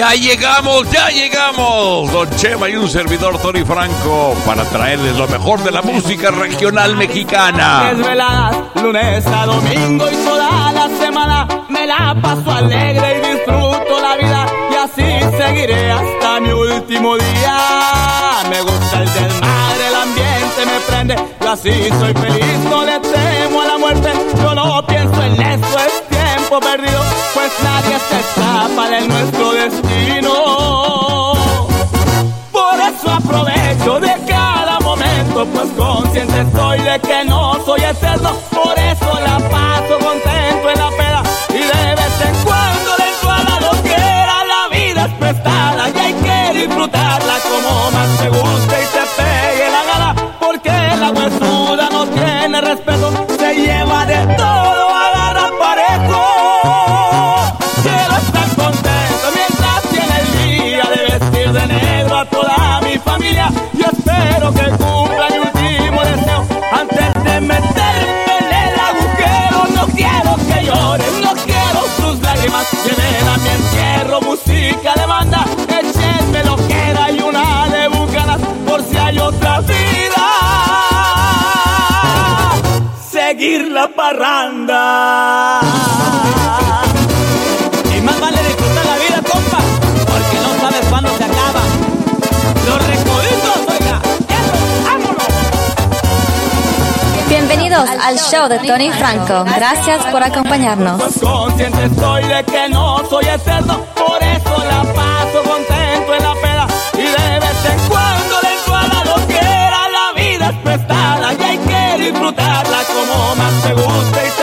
Ya llegamos, ya llegamos, Don Chema y un servidor Tony Franco para traerles lo mejor de la música regional mexicana. Desveladas, lunes a domingo y toda la semana me la paso alegre y disfruto la vida y así seguiré hasta mi último día. Me gusta el desmadre, el ambiente me prende, yo así soy feliz, no le yo no pienso en eso, es tiempo perdido, pues nadie se escapa de nuestro destino. Por eso aprovecho de cada momento, pues consciente estoy de que no soy eterno. Por eso la paso contento en la peda y de vez en cuando le a la loquera. La vida es prestada lleven a mi entierro música de banda, échenme lo que da y una de bucanas por si hay otra vida. Seguir la parranda. Bienvenidos al show de Tony Franco. Gracias por acompañarnos. Consciente estoy de que no soy eterno, por eso la paso contento en la peda y de vez en cuando le entro a la loquera. La vida es prestada y hay que disfrutarla como más te guste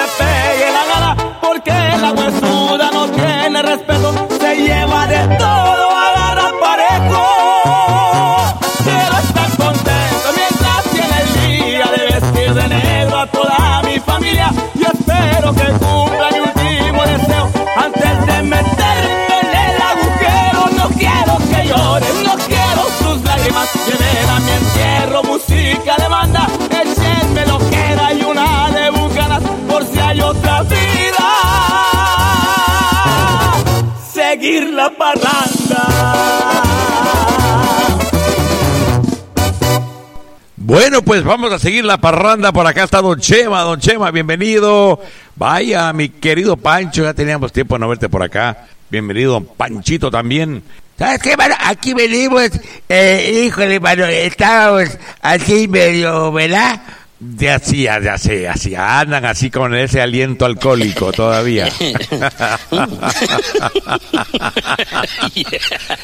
Bueno, pues vamos a seguir la parranda. Por acá está Don Chema. Don Chema, bienvenido. Vaya, mi querido Pancho, ya teníamos tiempo de no verte por acá. Bienvenido, Don Panchito también. Aquí venimos, eh, híjole, mano, estábamos así medio, ¿verdad? De así, de así, así. Andan así con ese aliento alcohólico todavía.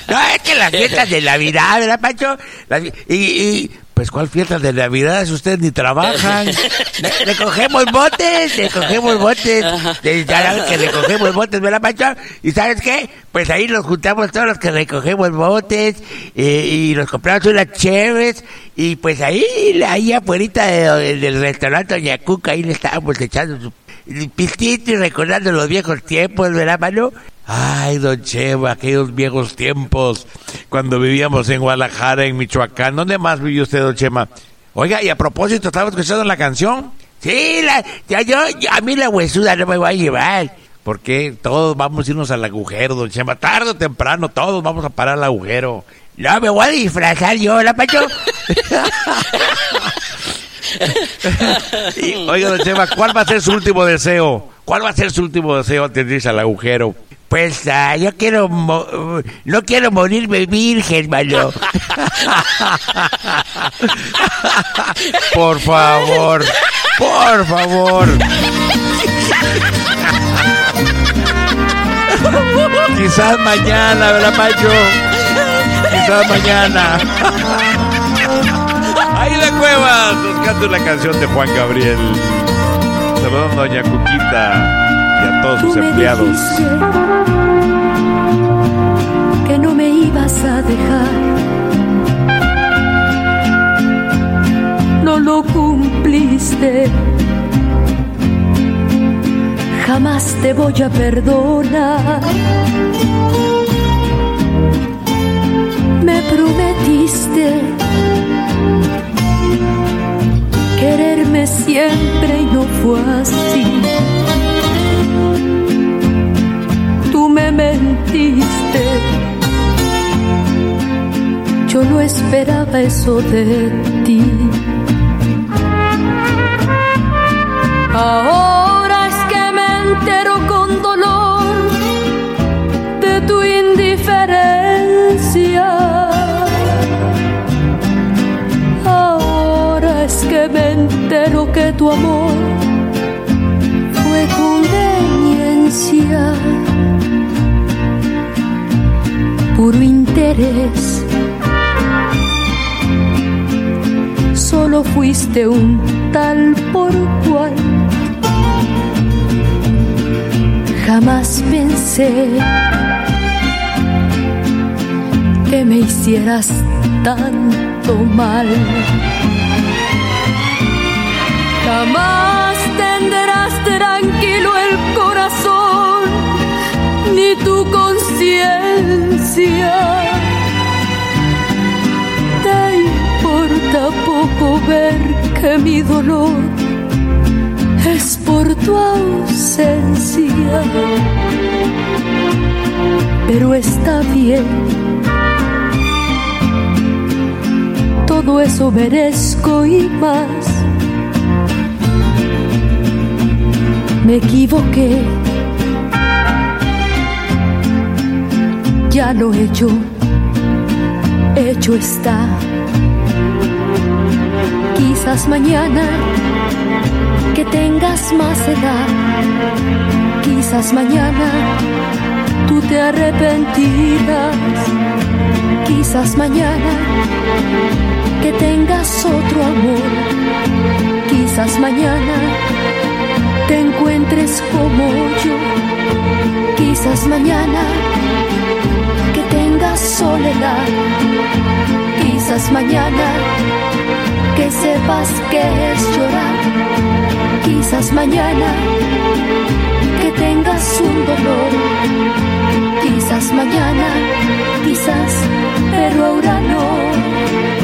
No, es que las fiestas de Navidad, ¿verdad, Pancho? Las- y, y, Pues, ¿cuál fiesta de Navidad? Si ustedes ni trabajan. le- recogemos botes, recogemos botes, de- ya que recogemos botes, ¿verdad, Pancho? ¿Y sabes qué? Pues ahí nos juntamos todos los que recogemos botes eh, y nos compramos unas cheves y pues ahí, ahí afuera de- del restaurante Doña Cuca, ahí le estábamos echando su pistito y recordando los viejos tiempos, ¿verdad, mano? Ay, don Cheva, aquellos viejos tiempos, cuando vivíamos en Guadalajara, en Michoacán. ¿Dónde más vivió usted, don Chema? Oiga, y a propósito, ¿estaba escuchando la canción? Sí, la, ya yo, a mí la huesuda no me va a llevar. Porque todos vamos a irnos al agujero, don Chema. Tarde o temprano, todos vamos a parar al agujero. No, me voy a disfrazar yo, ¿la Pancho? Y, oiga, don Chema, ¿cuál va a ser su último deseo? ¿Cuál va a ser su último deseo antes de irse al agujero? Yo quiero, no quiero morirme virgen, mano. Por favor, por favor. Quizás mañana, ¿verdad, Macho? Quizás mañana. La cuevas, nos canta una canción de Juan Gabriel. Saludando Doña Cuquita a todos sus empleados. que no me ibas a dejar. No lo cumpliste. Jamás te voy a perdonar. Me prometiste quererme siempre y no fue así. Mentiste. Yo no esperaba eso de ti. Ahora es que me entero con dolor de tu indiferencia. Ahora es que me entero que tu amor Solo fuiste un tal por cual Jamás pensé que me hicieras tanto mal. Jamás tendrás tranquilo el corazón ni tu conciencia. Importa poco ver que mi dolor es por tu ausencia. Pero está bien, todo eso merezco y más. Me equivoqué, ya lo he hecho, hecho está. Quizás mañana que tengas más edad. Quizás mañana tú te arrepentirás. Quizás mañana que tengas otro amor. Quizás mañana te encuentres como yo. Quizás mañana que tengas soledad. Quizás mañana que sepas que es llorar. Quizás mañana que tengas un dolor. Quizás mañana, quizás, pero ahora no.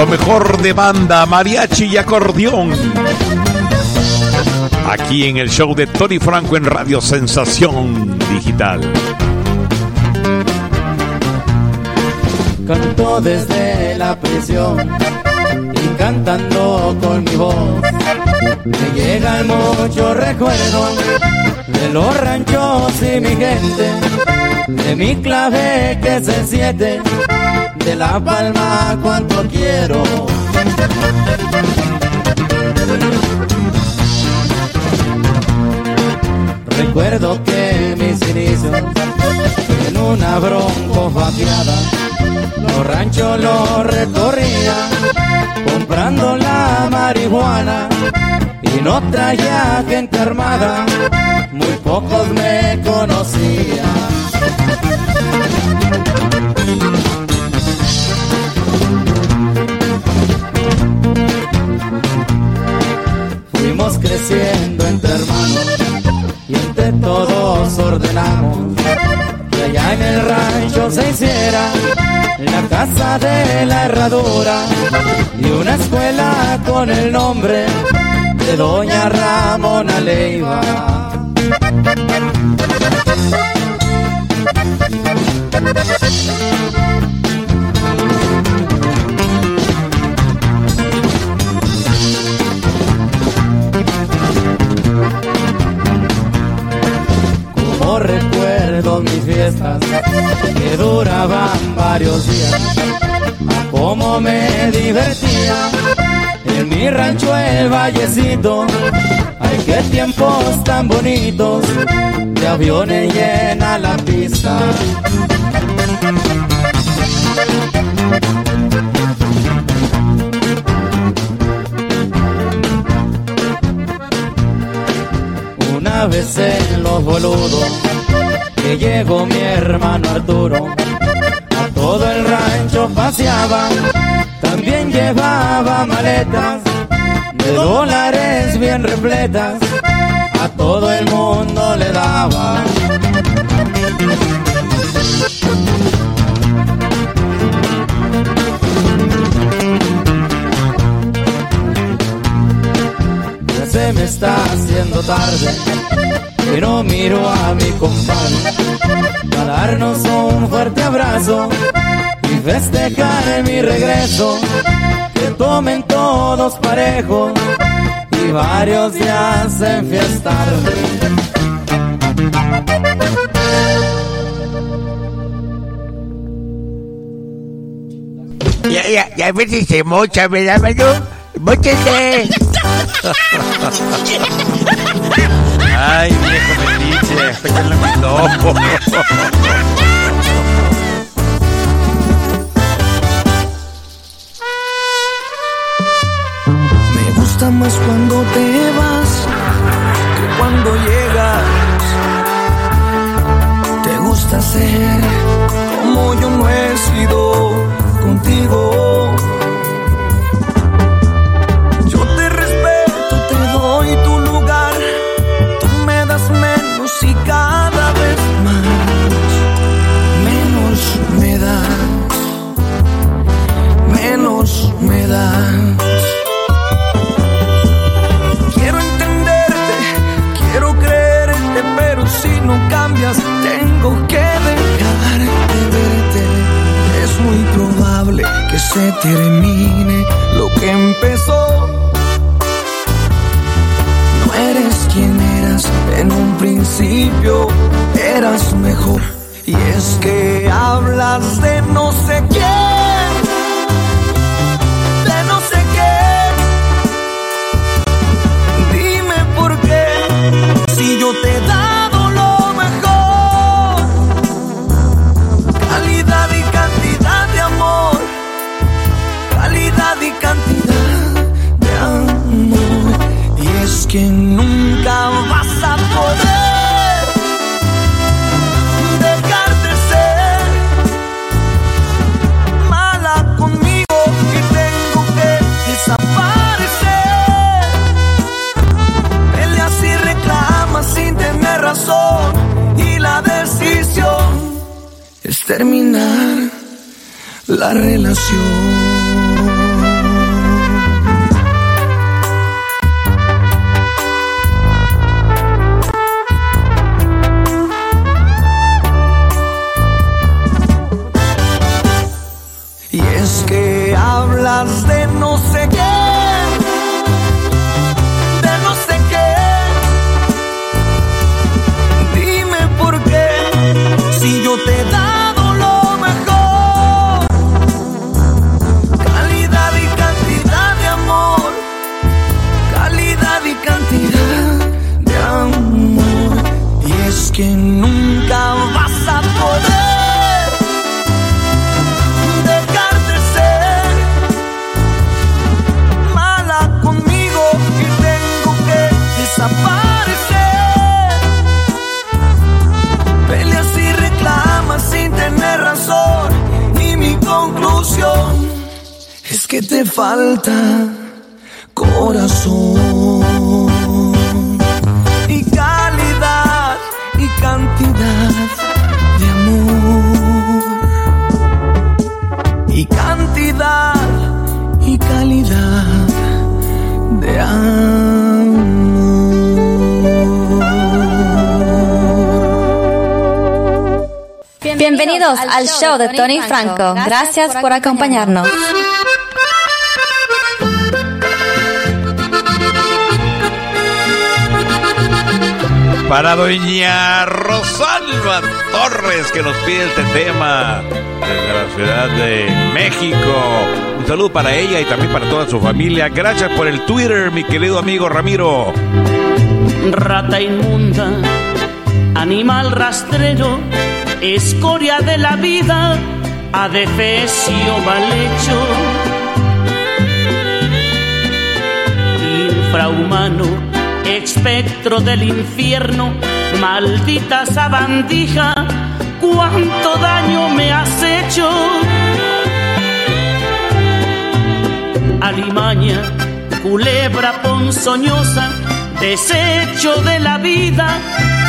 Lo mejor de banda, mariachi y acordeón. Aquí en el show de Tony Franco en Radio Sensación Digital. Canto desde la prisión y cantando con mi voz. Me llegan muchos recuerdos de los ranchos y mi gente, de mi clave que es el siete, de la palma cuanto quiero. Recuerdo que mis inicios en una bronco vaqueada, los ranchos los recorría comprando la marihuana y no traía gente armada, muy pocos me conocían. entre hermanos y entre todos ordenamos que allá en el rancho se hiciera la casa de la herradura y una escuela con el nombre de Doña Ramona Leiva. Que duraban varios días. Cómo me divertía en mi rancho el vallecito. Ay, qué tiempos tan bonitos, de aviones llena la pista. Una vez en los boludos, que llegó mi hermano Arturo, a todo el rancho paseaba, también llevaba maletas de dólares bien repletas, a todo el mundo le daba. Ya se me está haciendo tarde, pero miro a mi compadre para darnos un fuerte abrazo y festejar mi regreso. Que tomen todos parejos y varios días en fiestar. Ya, ya, ya si se mocha, ¿verdad, Manu? ¡Móchese! Ay, viejo metiche, péchale mi loco. Me gusta más cuando te vas que cuando llegas. Te gusta ser como yo no he sido contigo. Yo te respeto, te doy tu tengo que dejar de verte. Es muy probable que se termine lo que empezó. No eres quien eras en un principio, eras mejor. Y es que hablas de no sé quién, terminar la relación. Bienvenidos al show de Tony Franco. Gracias por acompañarnos. Para doña Rosalba Torres, que nos pide este tema desde la Ciudad de México. Un saludo para ella y también para toda su familia. Gracias por el Twitter, mi querido amigo Ramiro. Rata inmunda, animal rastrero, escoria de la vida, adefesio mal hecho. Infrahumano, espectro del infierno, maldita sabandija, cuánto daño me has hecho. Alimaña, culebra ponzoñosa, desecho de la vida,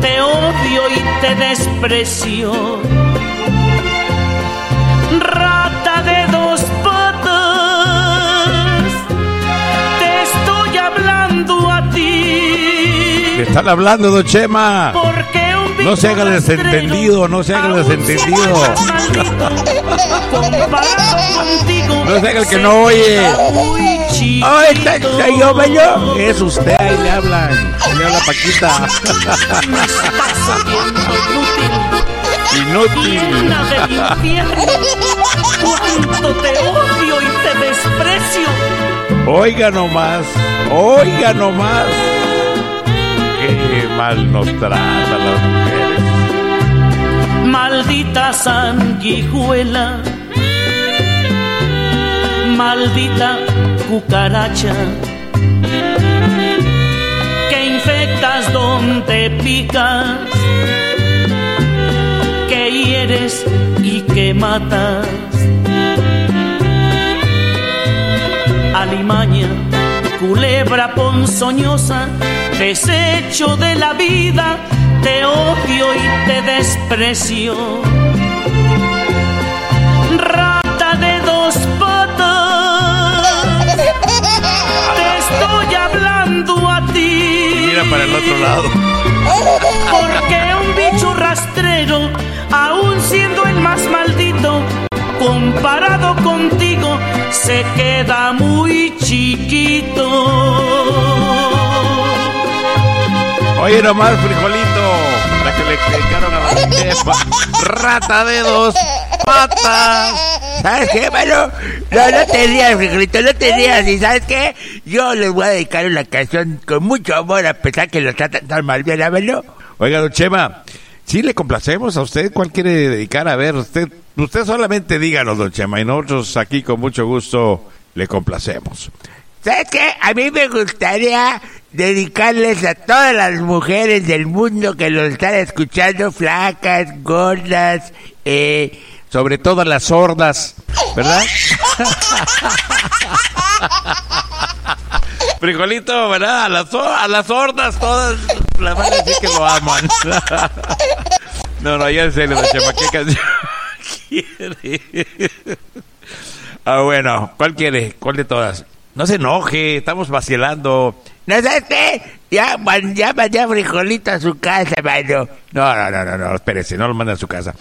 te odio y te desprecio. Rata de dos patas, te estoy hablando a ti. Le están hablando, don Chema. Porque No se haga el desentendido, no se haga el desentendido. No se haga el que no oye. ¡Oh, está, yo, bello! Es usted, ahí le hablan. Le habla Paquita. Inútil. Cuánto te odio y te desprecio. Oiga nomás, oiga nomás. Qué mal nos tratan las mujeres. Maldita sanguijuela, maldita cucaracha, que infectas donde picas, que hieres y que matas. Alimaña, culebra ponzoñosa, desecho de la vida, te odio y te desprecio. Rata de dos patas, te estoy hablando a ti. Mira para el otro lado. Porque un bicho rastrero, aun siendo el más maldito, comparado contigo, se queda muy chiquito. Oye nomás, frijolito. La que le dedicaron a la Chepa. Rata de dos patas. ¿Sabes qué, mano? No, no te rías, frijolito, no te rías. ¿Y sabes qué? Yo les voy a dedicar una canción con mucho amor, a pesar que lo tratan tan mal. Bien, mano. Oiga, don Chema, sí le complacemos a usted. ¿Cuál quiere dedicar? A ver, usted, usted solamente díganos, don Chema, y nosotros aquí con mucho gusto le complacemos. ¿Sabes qué? A mí me gustaría dedicarles a todas las mujeres del mundo que lo están escuchando, flacas, gordas, eh, Sobre todo las sordas, ¿verdad? Frijolito, ¿verdad? A las, a las sordas todas la van a decir que lo aman. No, no, ya en serio, don Chema, ¿qué canción quiere? Ah, bueno, ¿cuál quiere? ¿Cuál de todas? No se enoje, estamos vacilando. ¿No sabes qué? Ya, man- ya mandé frijolito a su casa, mano. No, no, no, no, no, espérese, no lo manda a su casa.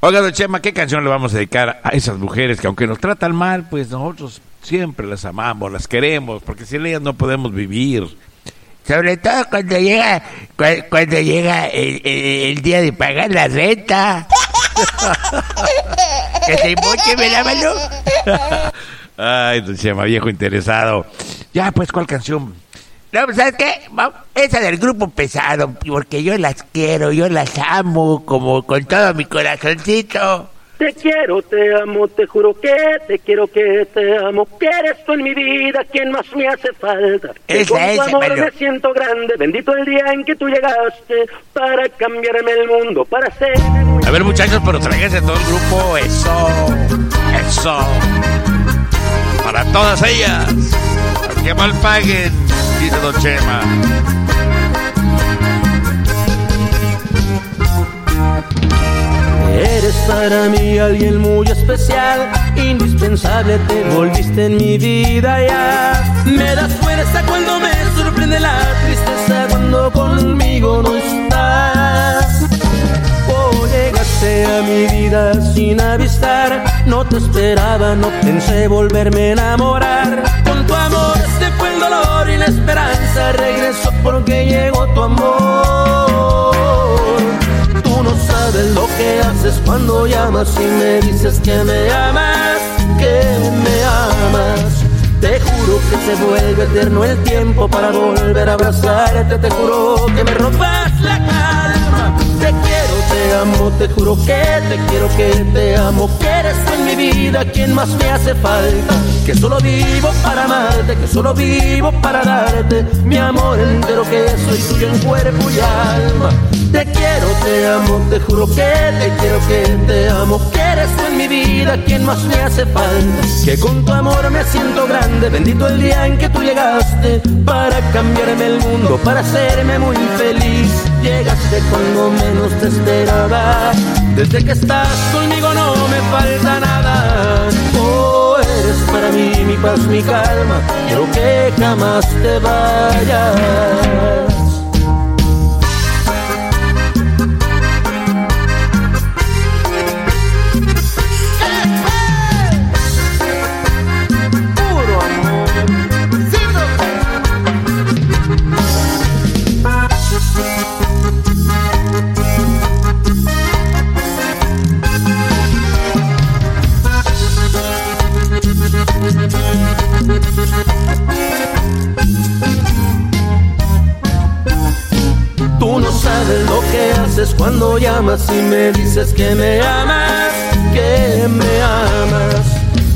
Oiga, don Chema, ¿qué canción le vamos a dedicar a esas mujeres que aunque nos tratan mal, pues nosotros siempre las amamos, las queremos, porque sin ellas no podemos vivir. Sobre todo cuando llega, cua- cuando llega el, el- el día de pagar la renta. que se moche, ¿verdad, mano? Ay, don Chema, viejo interesado. Ya, pues, ¿cuál canción? No, pues, ¿sabes qué? Esa del grupo pesado, porque yo las quiero, yo las amo, como con todo mi corazoncito. Te quiero, te amo, te juro que te quiero, que te amo, que eres tú en mi vida quien más me hace falta. Que Esa, con tu esa, amor Mario. me siento grande, bendito el día en que tú llegaste para cambiarme el mundo, para hacerme muy A ver, muchachos, pero tráiganse todo el grupo. Eso. Eso. Para todas ellas. Que mal paguen, dice Don Chema. Eres para mí alguien muy especial, indispensable, te volviste en mi vida ya. Me das fuerza cuando me sorprende la tristeza, cuando conmigo no estás. A mi vida sin avistar, no te esperaba, no pensé volverme a enamorar. Con tu amor se fue el dolor y la esperanza, regresó porque llegó tu amor. Tú no sabes lo que haces cuando llamas y me dices que me amas, que me amas. Te juro que se vuelve eterno el tiempo para volver a abrazarte. Te juro que me robas te amo, te juro que te quiero, que te amo. Que eres en mi vida quien más me hace falta. Que solo vivo para amarte, que solo vivo para darte mi amor entero, que soy tuyo en cuerpo y alma. Te quiero, te amo, te juro que te quiero, que te amo. Que eres en mi vida quien más me hace falta. Que con tu amor me siento grande. Bendito el día en que tú llegaste para cambiarme el mundo, para hacerme muy feliz. Llegaste cuando menos te esperaba. Desde que estás conmigo no me falta nada. Oh, eres para mí mi paz, mi calma. Quiero que jamás te vayas. Me amas, que me amas.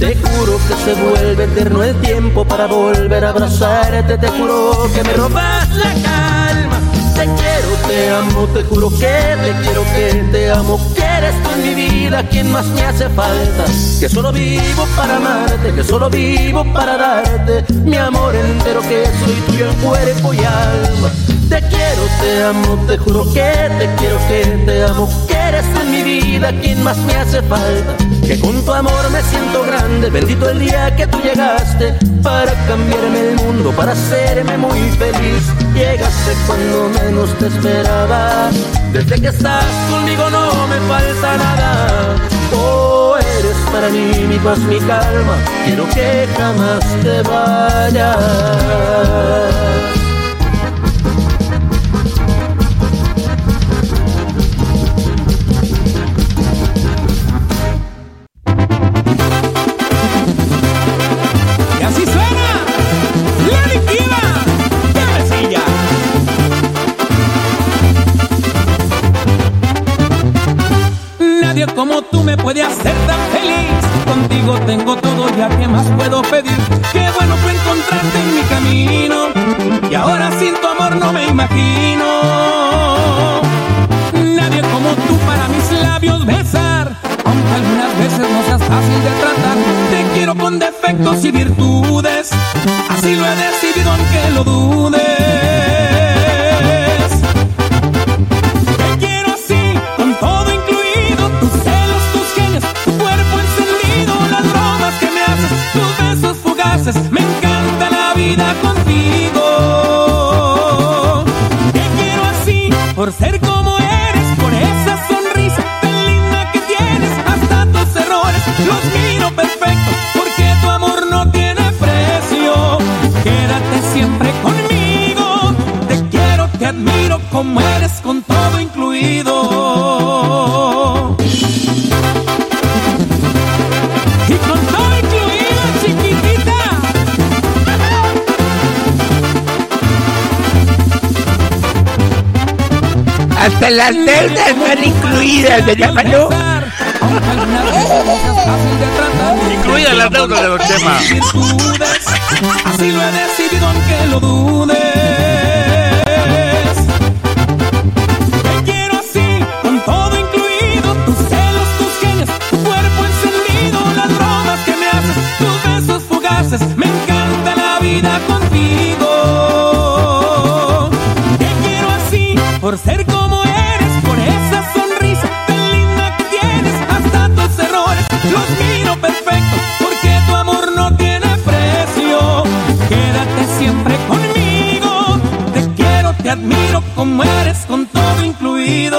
Te juro que se vuelve eterno el tiempo para volver a abrazarte. Te juro que me robas la calma. Te quiero, te amo, te juro que te quiero, que te amo. Que eres tú en mi vida quien más me hace falta. Que solo vivo para amarte, que solo vivo para darte mi amor entero, que soy tuyo en cuerpo y alma. Te quiero, te amo, te juro que te quiero, que te amo. En mi vida quien más me hace falta. Que con tu amor me siento grande. Bendito el día que tú llegaste para cambiarme el mundo, para hacerme muy feliz. Llegaste cuando menos te esperaba. Desde que estás conmigo no me falta nada. Oh, eres para mí mi paz, mi calma. Quiero que jamás te vayas. Y virtudes. Así lo he decidido aunque lo dudes. Hasta las deudas van incluidas. Algunas veces no seas fácil de tratar. Incluida las deudas de Chema. Virtudes, así lo he decidido aunque lo dudes. Como con todo incluido.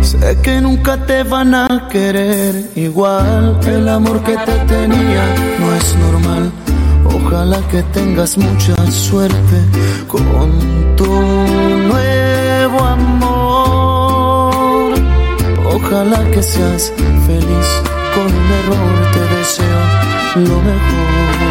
Sé que nunca te van a querer igual. El amor que te tenía no es normal. Ojalá que tengas mucha suerte con Ojalá que seas feliz con un error. Te deseo lo mejor.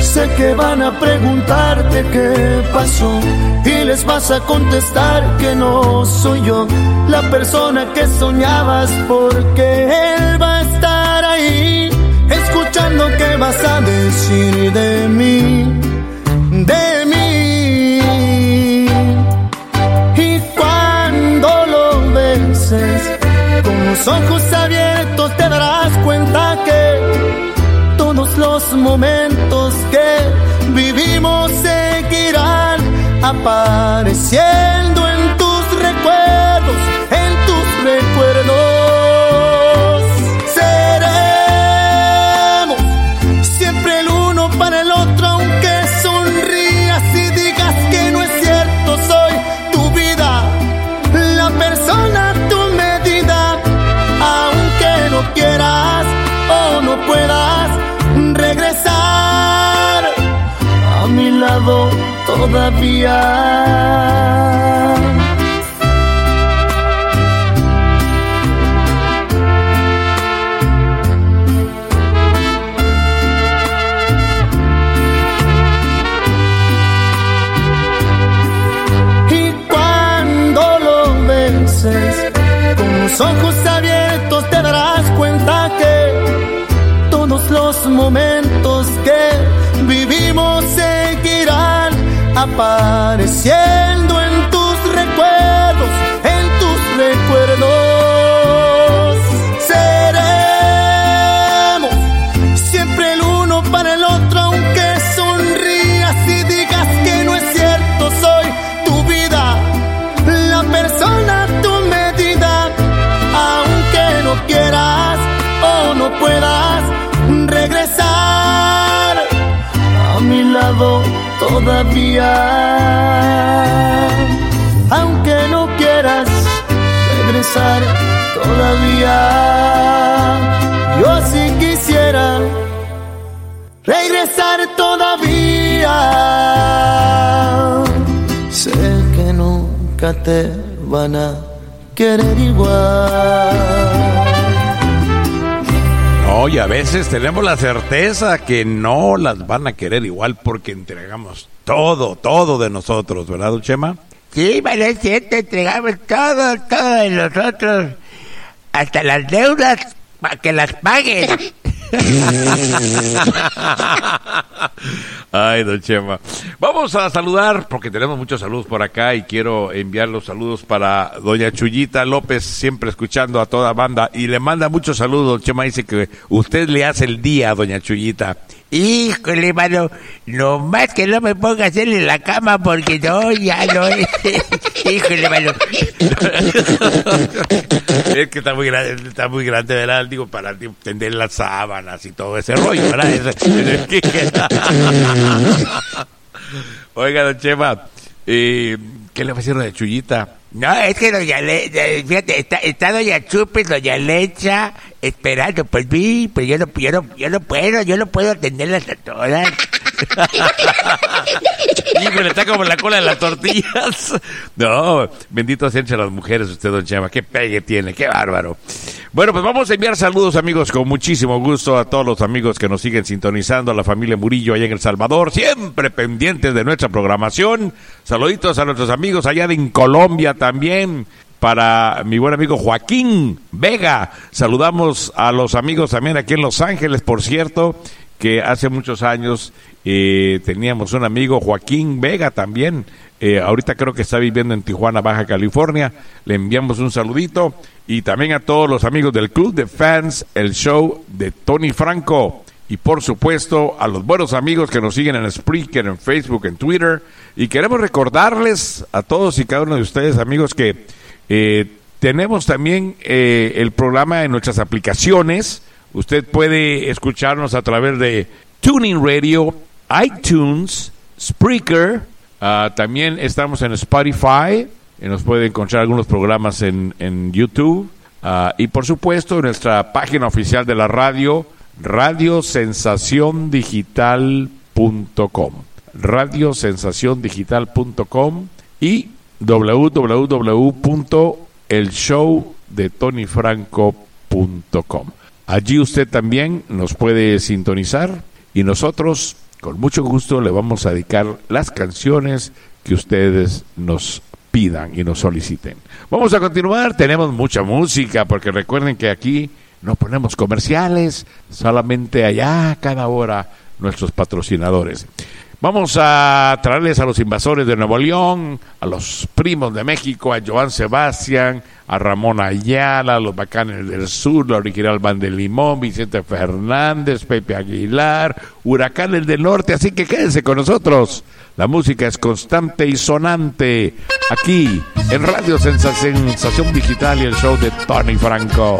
Sé que van a preguntarte qué pasó y les vas a contestar que no soy yo la persona que soñabas porque él va a estar ahí escuchando qué vas a decir de mí, los ojos abiertos te darás cuenta que todos los momentos que vivimos seguirán apareciendo Y cuando lo beses con los ojos abiertos te darás cuenta que todos los momentos apareciendo Aunque no quieras regresar todavía, yo sí quisiera regresar todavía. Sé que nunca te van a querer igual. No, y a veces tenemos la certeza que no las van a querer igual porque entregamos todo, todo de nosotros, ¿verdad, Chema? Sí, es cierto, entregamos todo, todo de nosotros, hasta las deudas, para que las paguen. Ay, don Chema. Vamos a saludar, porque tenemos muchos saludos por acá y quiero enviar los saludos para doña Chuyita López, siempre escuchando a toda banda. Y le manda muchos saludos, don Chema dice que usted le hace el día doña Chuyita. Híjole, mano, nomás que no me ponga a hacerle la cama porque no, ya no. Híjole, mano. es que está muy grande, está muy grande, ¿verdad? Digo, para tender las sábanas y todo ese rollo, ¿verdad? Oiga, don Chema, eh, ¿qué le va a decir de Chuyita? No, es que doña Le, de- fíjate, está, está doña Chupes, doña Lecha, esperando por mí, pero yo no, yo no, yo no puedo, yo no puedo atenderlas a todas. Híjole, está como la cola de las tortillas. No, bendito sean las mujeres usted, don Chema. Qué pegue tiene, qué bárbaro. Bueno, pues vamos a enviar saludos, amigos, con muchísimo gusto a todos los amigos que nos siguen sintonizando, a la familia Murillo allá en El Salvador, siempre pendientes de nuestra programación. Saluditos a nuestros amigos allá en Colombia también para mi buen amigo Joaquín Vega. Saludamos a los amigos también aquí en Los Ángeles, por cierto, que hace muchos años eh, teníamos un amigo, Joaquín Vega también. Eh, ahorita creo que está viviendo en Tijuana, Baja California. Le enviamos un saludito. Y también a todos los amigos del Club de Fans, el show de Tony Franco. Y por supuesto a los buenos amigos que nos siguen en Spreaker, en Facebook, en Twitter. Y queremos recordarles a todos y cada uno de ustedes, amigos, que eh, tenemos también eh, el programa en nuestras aplicaciones. Usted puede escucharnos a través de Tuning Radio, iTunes, Spreaker. Ah, también estamos en Spotify. Y nos puede encontrar algunos programas en, en YouTube. Ah, y por supuesto, nuestra página oficial de la radio, radiosensaciondigital.com. Radiosensaciondigital.com y www.elshowdetonifranco.com. Allí usted también nos puede sintonizar y nosotros con mucho gusto le vamos a dedicar las canciones que ustedes nos pidan y nos soliciten. Vamos a continuar, tenemos mucha música porque recuerden que aquí no ponemos comerciales, solamente allá cada hora nuestros patrocinadores. Vamos a traerles a los invasores de Nuevo León, a los primos de México, a Joan Sebastián, a Ramón Ayala, a los Bacanes del Sur, la original Banda de Limón, Vicente Fernández, Pepe Aguilar, Huracanes del Norte, así que quédense con nosotros. La música es constante y sonante aquí en Radio Sensación Digital y el show de Tony Franco.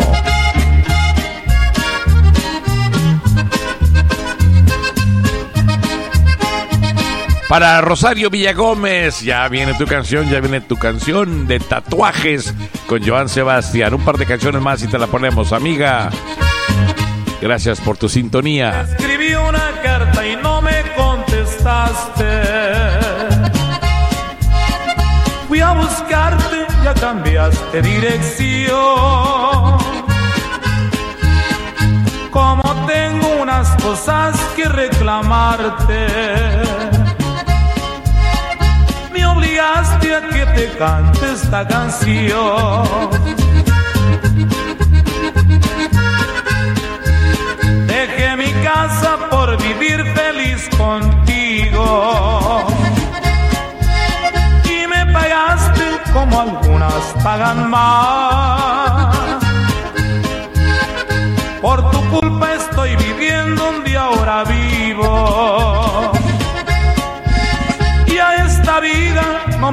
Para Rosario Villagómez, ya viene tu canción, ya viene tu canción de tatuajes con Joan Sebastián. Un par de canciones más y te la ponemos, amiga. Gracias por tu sintonía. Escribí una carta y no me contestaste. Fui a buscarte, ya cambiaste dirección. Como tengo unas cosas que reclamarte obligaste que te cante esta canción. Dejé mi casa por vivir feliz contigo. Y me pagaste como algunas pagan más.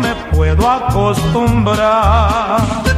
Me puedo acostumbrar.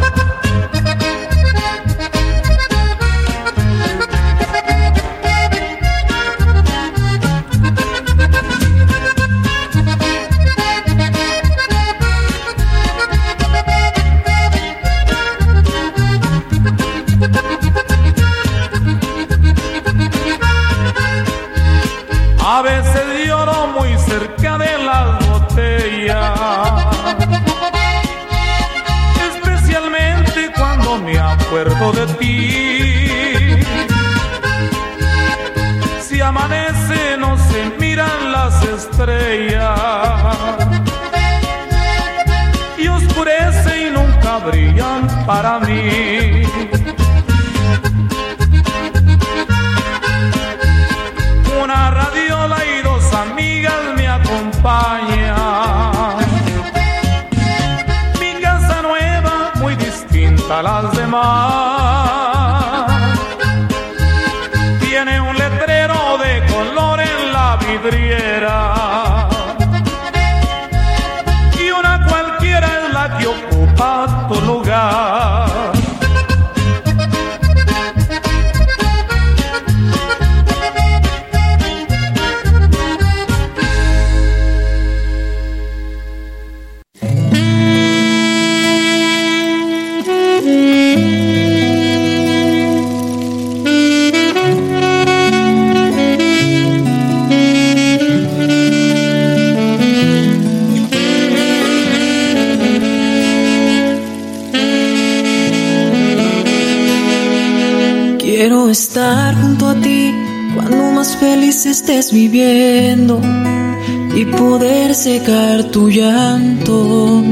Secar tu llanto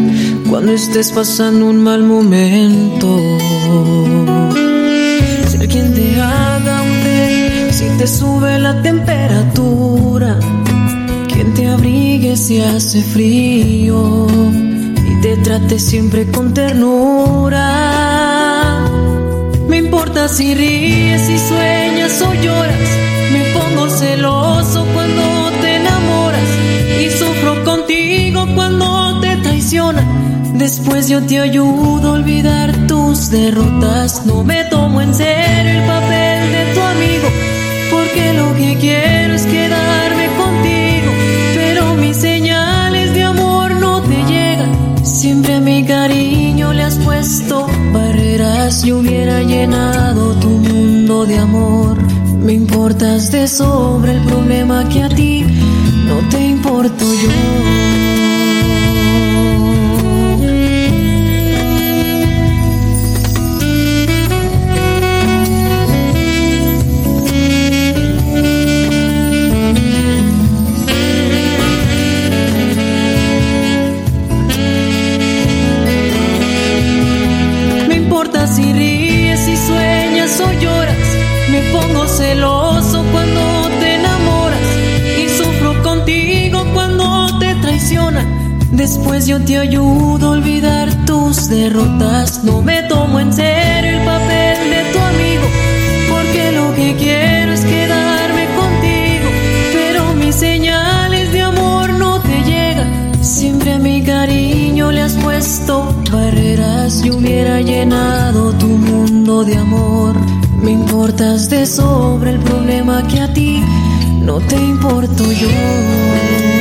cuando estés pasando un mal momento. Ser quien te un té si te sube la temperatura, quien te abrigue si hace frío y te trate siempre con ternura. Me importa si ríes, si sueñas o lloras, me pongo celoso Después yo te ayudo a olvidar tus derrotas. No me tomo en serio el papel de tu amigo, porque lo que quiero es quedarme contigo. Pero mis señales de amor no te llegan. Siempre a mi cariño le has puesto barreras. Yo hubiera llenado tu mundo de amor. Me importas de sobre el problema que a ti no te importo yo. Después yo te ayudo a olvidar tus derrotas. No me tomo en serio el papel de tu amigo, porque lo que quiero es quedarme contigo. Pero mis señales de amor no te llegan. Siempre a mi cariño le has puesto barreras. Yo hubiera llenado tu mundo de amor. Me importas de sobre el problema que a ti no te importo yo.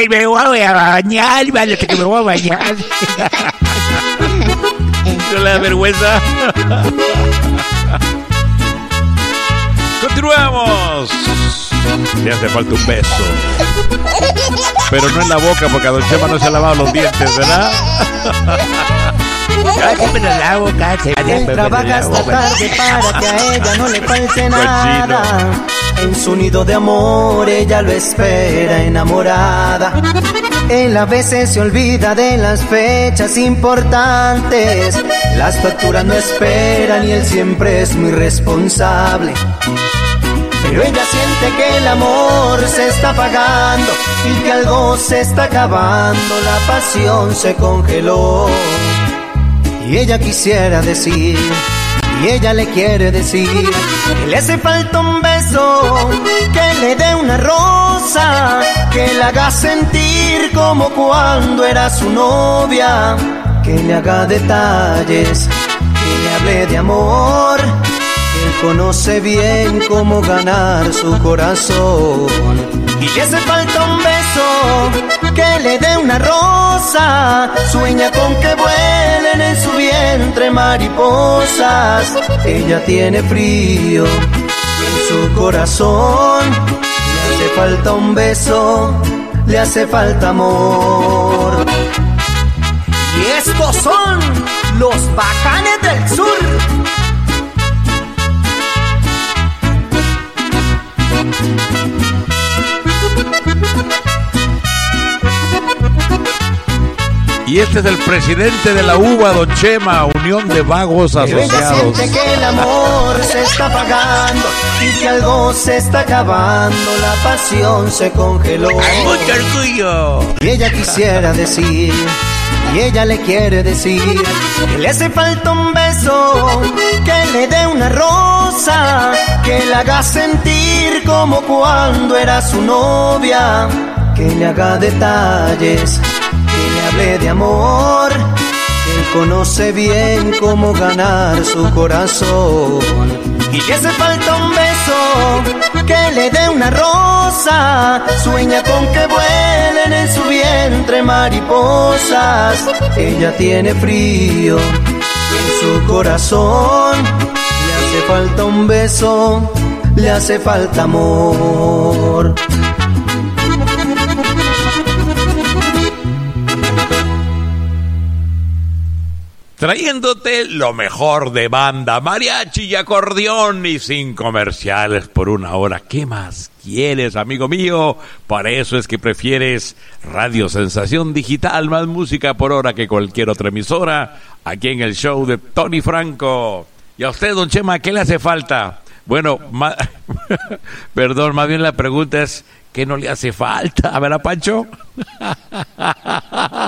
Que me voy a bañar, vale, hasta que me voy a bañar. No le da vergüenza. Continuamos. Le hace falta un beso. Pero no en la boca, porque a Don Chema no se ha lavado los dientes, ¿verdad? Yo siempre lo lavo. Él trabaja hasta tarde para que a ella no le falte nada. En su nido de amor ella lo espera enamorada. Él a veces se olvida de las fechas importantes. Las facturas no esperan y él siempre es muy responsable. Pero ella siente que el amor se está apagando y que algo se está acabando. La pasión se congeló. Y ella quisiera decir, y ella le quiere decir, que le hace falta un beso, que le dé una rosa, que le haga sentir como cuando era su novia, que le haga detalles, que le hable de amor, que él conoce bien cómo ganar su corazón. Y le hace falta un beso, que le dé una rosa, sueña con que vuelen en su vientre mariposas. Ella tiene frío en su corazón, le hace falta un beso, le hace falta amor. Y estos son los bacanes del sur. Y este es el presidente de la UBA, Don Chema, Unión de Vagos Asociados. siente que el amor se está apagando y que algo se está acabando, la pasión se congeló. Hay mucho orgullo. Y ella quisiera decir, y ella le quiere decir, que le hace falta un beso, que le dé una rosa, que le haga sentir como cuando era su novia, que le haga detalles, de amor, que él conoce bien cómo ganar su corazón. Y le hace falta un beso, que le dé una rosa, sueña con que vuelen en su vientre mariposas. Ella tiene frío en su corazón, le hace falta un beso, le hace falta amor. Trayéndote lo mejor de banda, mariachi y acordeón y sin comerciales por una hora. ¿Qué más quieres, amigo mío? Para eso es que prefieres Radio Sensación Digital, más música por hora que cualquier otra emisora, aquí en el show de Tony Franco. Y a usted, don Chema, ¿qué le hace falta? Bueno, perdón, más bien la pregunta es, ¿qué no le hace falta? A ver, a Pancho.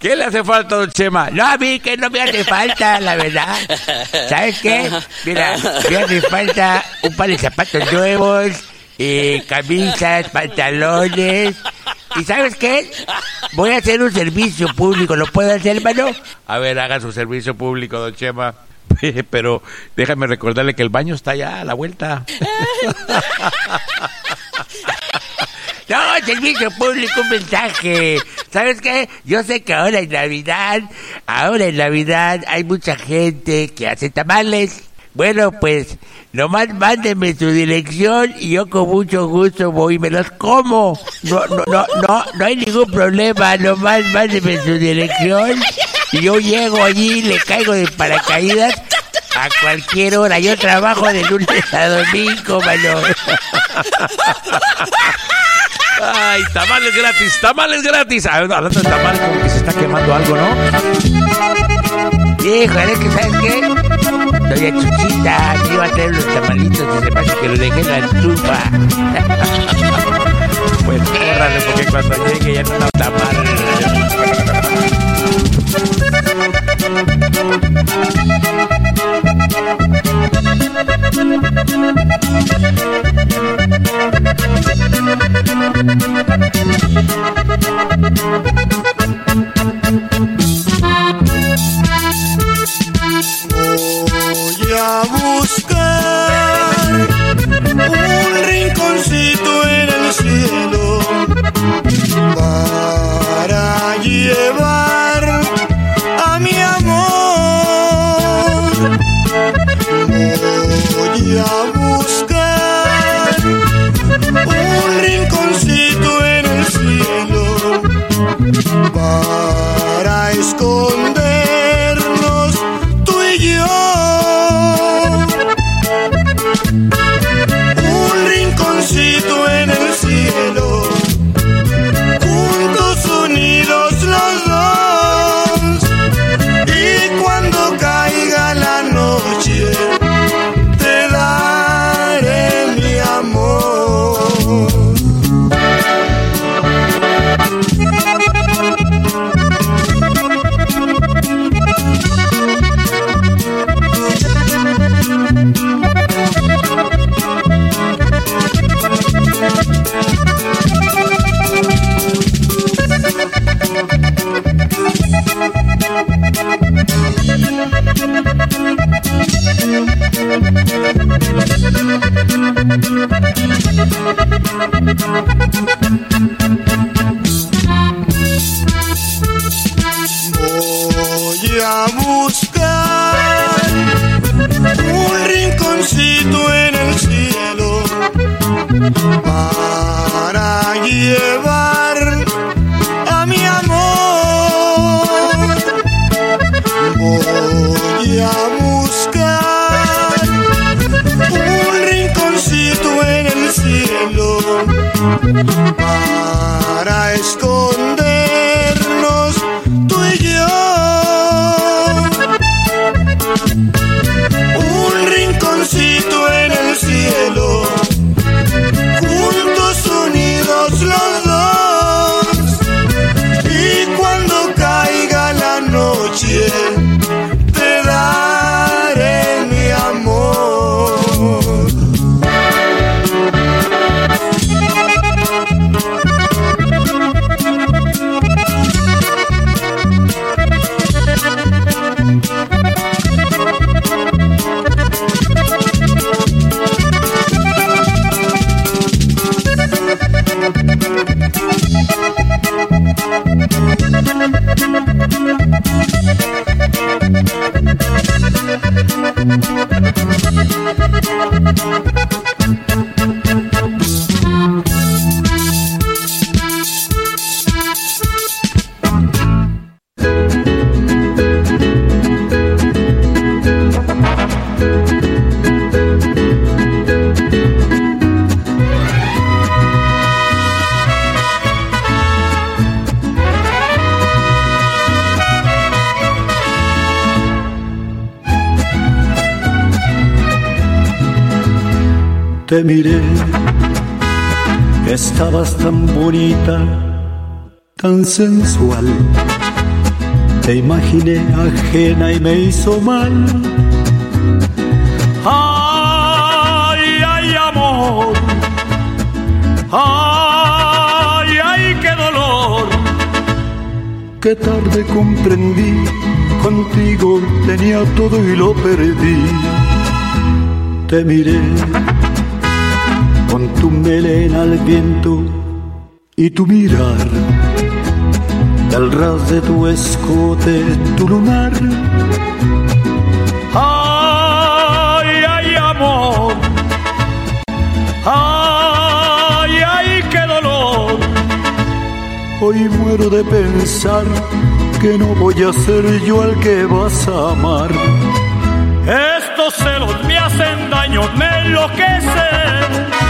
¿Qué le hace falta, don Chema? No, a mí que no me hace falta, la verdad. ¿Sabes qué? Mira, me hace falta un par de zapatos nuevos, eh, camisas, pantalones. ¿Y sabes qué? Voy a hacer un servicio público. ¿Lo puedo hacer, hermano? A ver, haga su servicio público, don Chema. Pero déjame recordarle que el baño está allá a la vuelta. No, servicio público, un mensaje. ¿Sabes qué? Yo sé que ahora en Navidad, ahora en Navidad hay mucha gente que hace tamales. Bueno, pues nomás mándenme su dirección y yo con mucho gusto voy y me los como. No, no, no, no, no hay ningún problema. Nomás mándenme su dirección y yo llego allí, le caigo de paracaídas a cualquier hora. Yo trabajo de lunes a domingo, mano. Ay, tamales gratis, tamales gratis. Hablando de tamales, como que se está quemando algo, ¿no? Híjole, que ¿sabes qué? Doña Chuchita me iba a traer los tamalitos y se pasa que lo dejé en la estufa. Pues córrale, porque cuando llegue ya no la tamal. Voy a para esconder. Sensual. Te imaginé ajena y me hizo mal. Ay, ay, amor. Ay, ay, qué dolor. Qué tarde comprendí, contigo tenía todo y lo perdí. Te miré con tu melena al viento y tu mirar, del ras de tu escote, tu lunar. Ay, ay, amor. Ay, ay, qué dolor. Hoy muero de pensar que no voy a ser yo el que vas a amar. Estos celos me hacen daño, me enloquecen.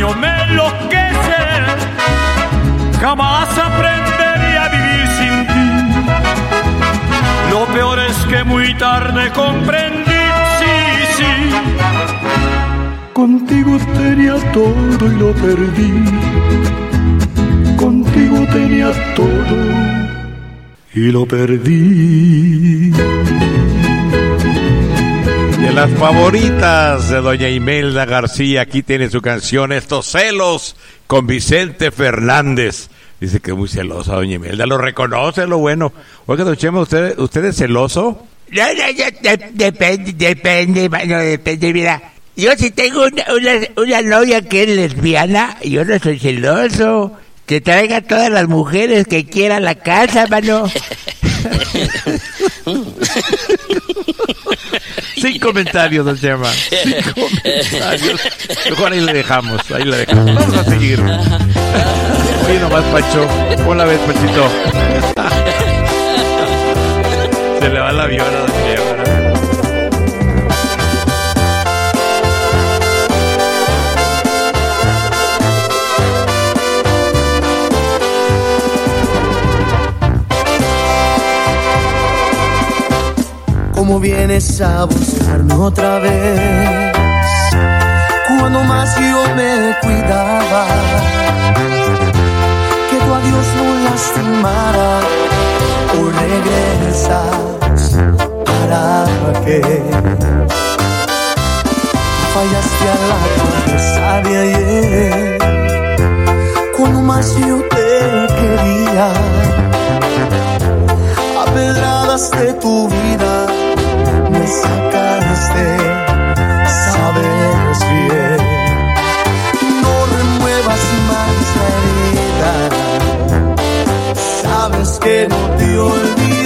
Me enloquecen. Jamás aprenderé a vivir sin ti. Lo peor es que muy tarde comprendí, sí, sí. Contigo tenía todo y lo perdí. Contigo tenía todo y lo perdí. Las favoritas de doña Imelda García, aquí tiene su canción Estos celos con Vicente Fernández. Dice que es muy celosa doña Imelda, lo reconoce, lo bueno. Oiga, don Chema, ¿usted, usted es celoso? No, no, no, de- depende, depende, mano, depende, mira. yo si tengo una, una, una novia que es lesbiana, yo no soy celoso. Que traiga todas las mujeres que quiera a la casa, mano. Sin comentarios, don Chema. Sin comentarios. Mejor ahí le dejamos, ahí le dejamos. Vamos a seguir. Oye, nomás, Pancho. Hola, vez, Panchito. Se le va la viola, don Chema. ¿Cómo vienes a buscarme otra vez? Cuando más yo me cuidaba, que tu adiós no lastimara, o regresas para qué? Fallaste a la promesa de ayer, cuando más yo te quería, pedradas de tu vida me sacaste, sabes bien. No remuevas más la herida, sabes que no te olvidé.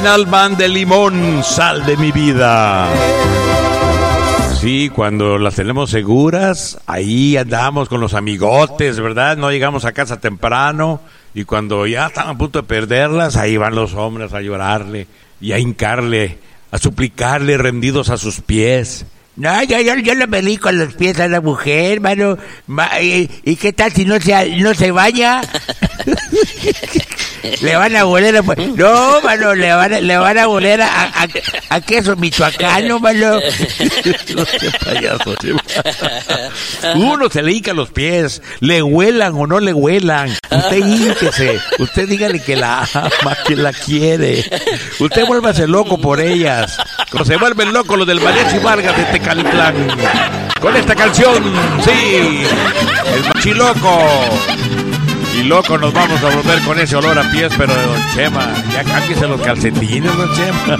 Original van de limón, sal de mi vida. Sí, cuando las tenemos seguras, ahí andamos con los amigotes, ¿verdad? No llegamos a casa temprano y cuando ya están a punto de perderlas, ahí van los hombres a llorarle y a hincarle, a suplicarle rendidos a sus pies. No, yo, yo, yo no me di con los pies a la mujer, mano. Ma- ¿y, qué tal si no se, no se baña? le van a voler a... No, mano, le van a, le van a voler a, a, a queso michoacano, mano. Uno se le hinca los pies, le huelan o no le huelan. Usted hínquese, usted dígale que la ama, que la quiere. Usted vuélvase loco por ellas. Como se vuelven locos los del Mariachi Vargas de Tecalitlán. Con esta canción, sí, el machiloco. Y loco, nos vamos a volver con ese olor a pies, pero de Don Chema. Ya cámbiese los calcetines, Don Chema.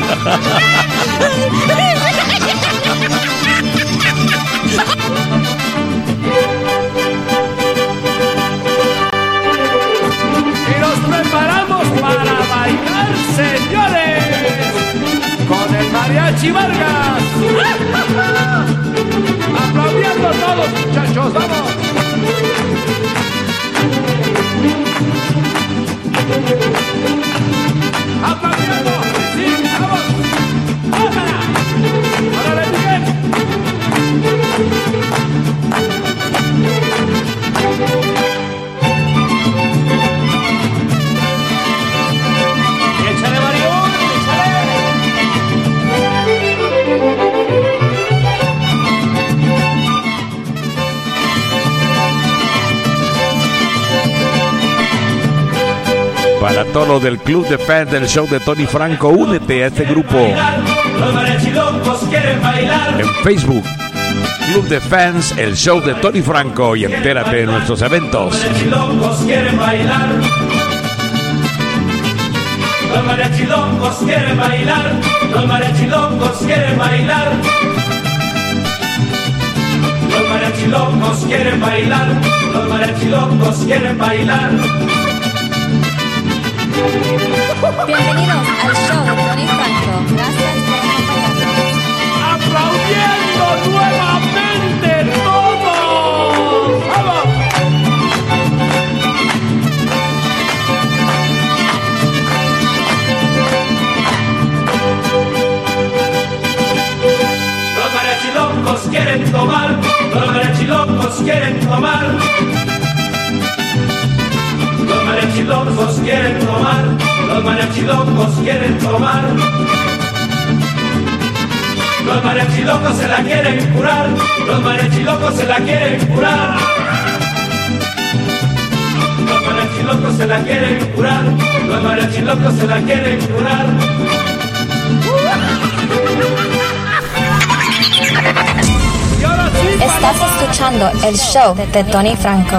Y nos preparamos para bailar, señores, con el mariachi Vargas. Muchachos, vamos. Aplaudiendo, sí, vamos. ¡Ópera! ¡Órale, Miguel! Para todos los del club de fans del show de Tony Franco, únete a este grupo en Facebook. Club de fans, el show de Tony Franco y entérate de nuestros eventos. Los mariachilocos quieren bailar. Los mariachilocos quieren bailar. Los mariachilocos quieren bailar. Los mariachilocos quieren bailar. Bienvenidos al show de Tony Franco. Gracias por acompañarnos. ¡Aplaudiendo nuevamente todos! ¡Vamos! Los mariachilocos quieren tomar. Los mariachilocos quieren tomar. Los mariachilocos quieren tomar. Los mariachilocos quieren tomar. Los mariachilocos se la quieren curar. Los mariachilocos se la quieren curar. Los mariachilocos se la quieren curar. Los mariachilocos se la quieren curar. Estás escuchando el show de Tony Franco.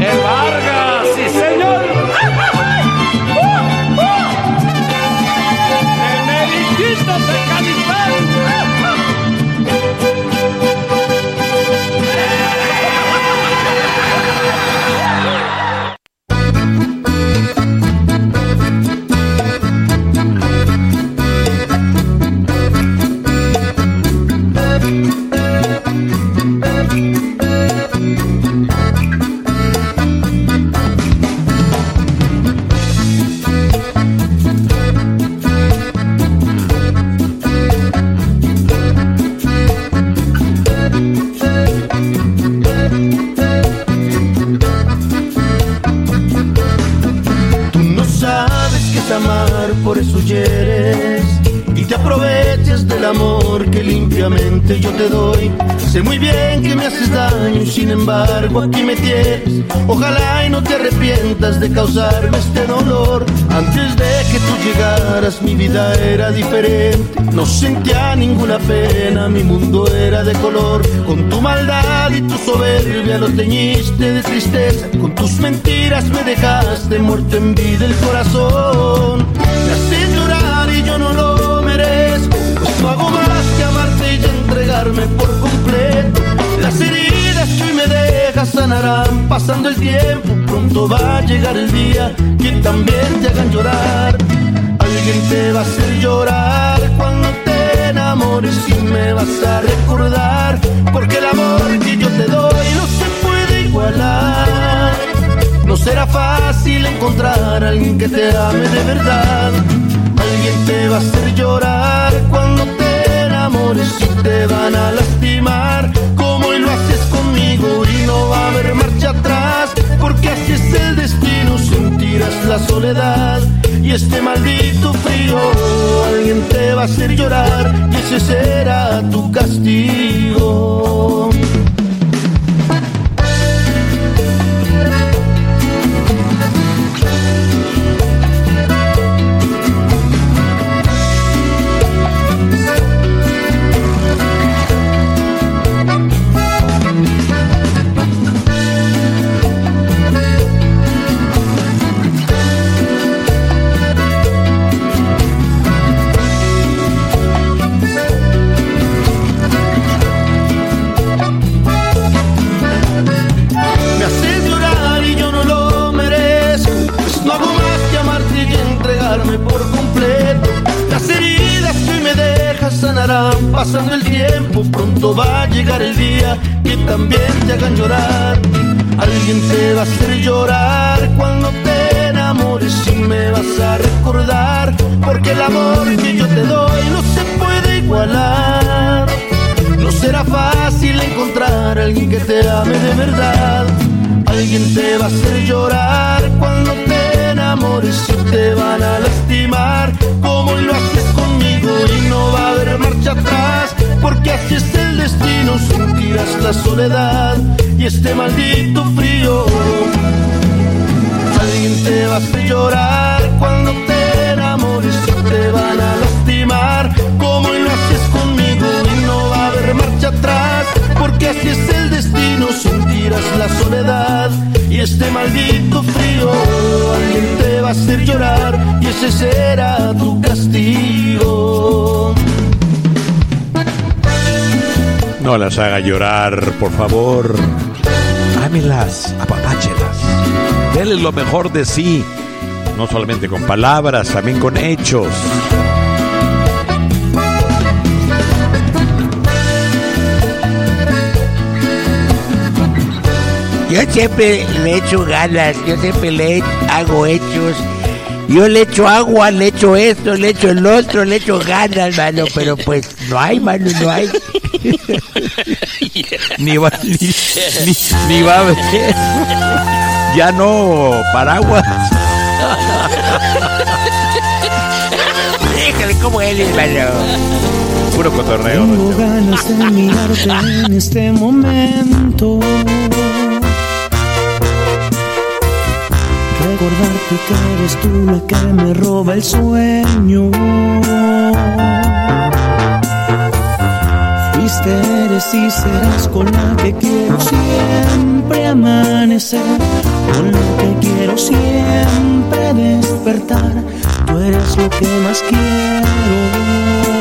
¡El Vargas! ¡Sí, señor! ¡El Meriquito de Califán! Ojalá y no te arrepientas de causarme este dolor. Antes de que tú llegaras mi vida era diferente. No sentía ninguna pena, mi mundo era de color. Con tu maldad y tu soberbia lo teñiste de tristeza. Con tus mentiras me dejaste muerto en vida el corazón. Me haces llorar y yo no lo merezco. Pues no hago más que amarte y entregarme por completo. Las heridas que me dejas sanarán pasando el tiempo. Pronto va a llegar el día que también te hagan llorar. Alguien te va a hacer llorar cuando te enamores y me vas a recordar. Porque el amor que yo te doy no se puede igualar. No será fácil encontrar a alguien que te ame de verdad. Alguien te va a hacer llorar cuando te enamores y te van a lastimar. Va a haber marcha atrás. Porque así es el destino, sentirás la soledad y este maldito frío. Alguien te va a hacer llorar y ese será tu castigo. Alguien te va a hacer llorar cuando te enamores y me vas a recordar. Porque el amor que yo te doy no se puede igualar. No será fácil encontrar a alguien que te ame de verdad. Alguien te va a hacer llorar cuando te enamores y te van a lastimar como lo haces conmigo y no va a haber marcha atrás porque así es el destino, sentirás la soledad y este maldito frío. Alguien te va a hacer llorar cuando te enamores te van a lastimar como lo haces conmigo y no va a haber marcha atrás porque así es el destino, sentirás la soledad y este maldito frío. Alguien te va a hacer llorar y ese será tu castigo. No las haga llorar, por favor. Ámelas, apapáchelas. Denles lo mejor de sí. No solamente con palabras, también con hechos. Yo siempre le echo ganas, yo siempre le hago hechos. Yo le echo agua, le echo esto, le echo el otro, le echo ganas, mano, pero pues no hay, mano, no hay. ni va, ni, ni, ni va a ver. Ya no, paraguas. Déjale como él, hermano. Puro cotorreo. Tengo ganas de mirarte en este momento. Recordarte que eres tú la que me roba el sueño. Fuiste, y serás con la que quiero siempre amanecer. Con la que quiero siempre despertar. Tú eres lo que más quiero.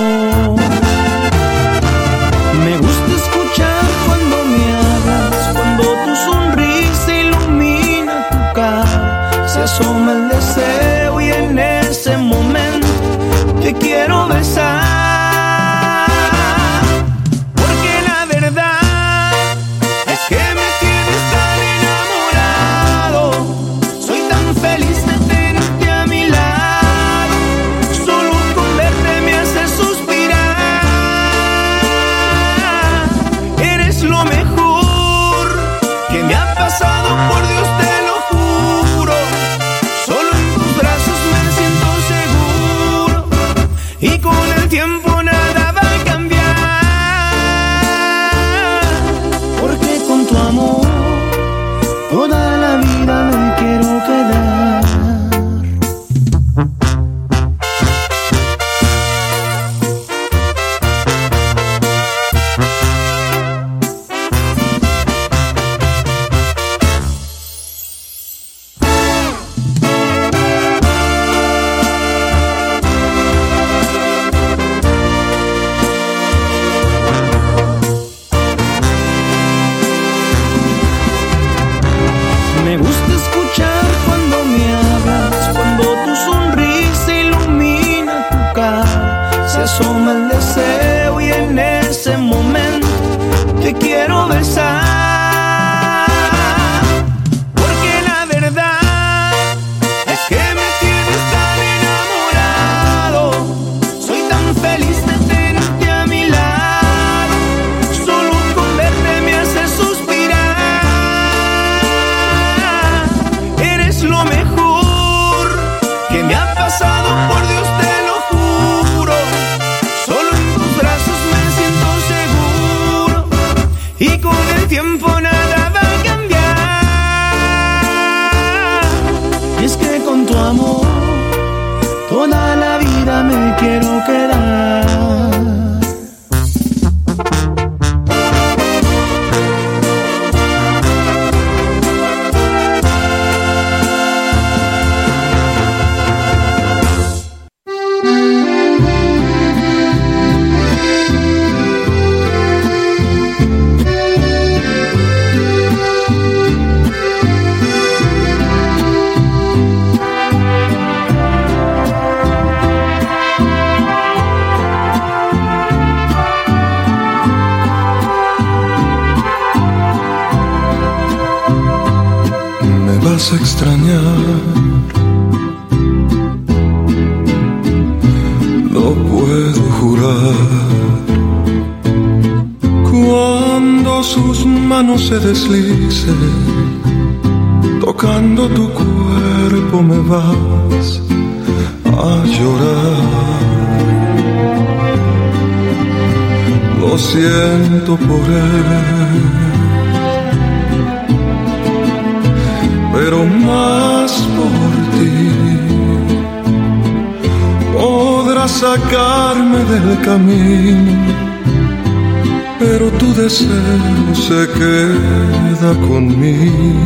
se deslice, tocando tu cuerpo me vas a llorar. Lo siento por él, pero más por ti. Podrás sacarme del camino pero tu deseo sé que conmigo.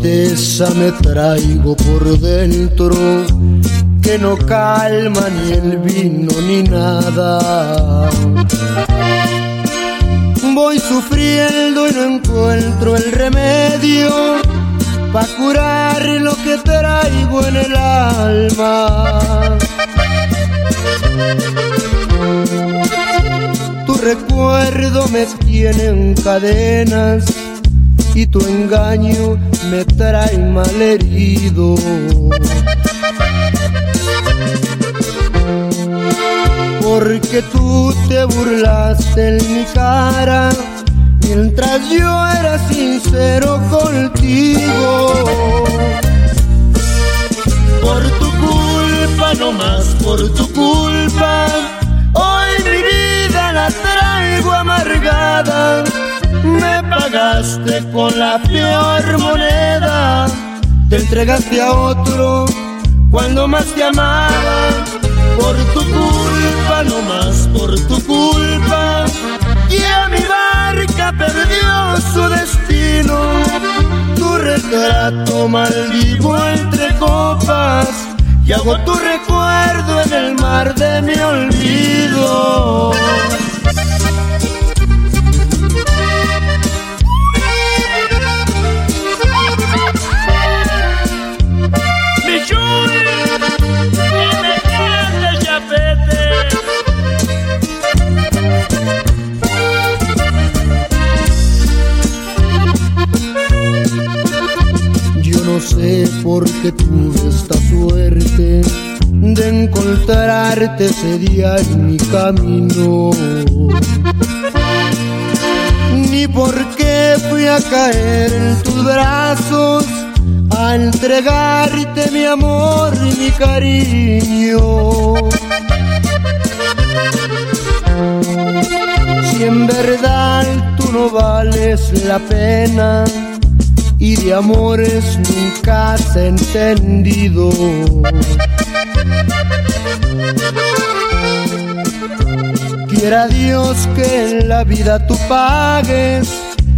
tristeza me traigo por dentro que no calma ni el vino ni nada. Voy sufriendo y no encuentro el remedio para curar lo que traigo en el alma. Tu recuerdo me tiene en cadenas y tu engaño me trae malherido. Porque tú te burlaste en mi cara mientras yo era sincero contigo. Por tu culpa, no más por tu culpa, hoy mi vida la traigo amargada Pagaste con la peor moneda, te entregaste a otro cuando más te amaba. Por tu culpa, no más por tu culpa, y a mi barca perdió su destino. Tu retrato maldigo entre copas y hago tu recuerdo en el mar de mi olvido. Sé por qué tuve esta suerte de encontrarte ese día en mi camino. Ni por qué fui a caer en tus brazos a entregarte mi amor y mi cariño. Si en verdad tú no vales la pena y de amores nunca has entendido. Quiera Dios que en la vida tú pagues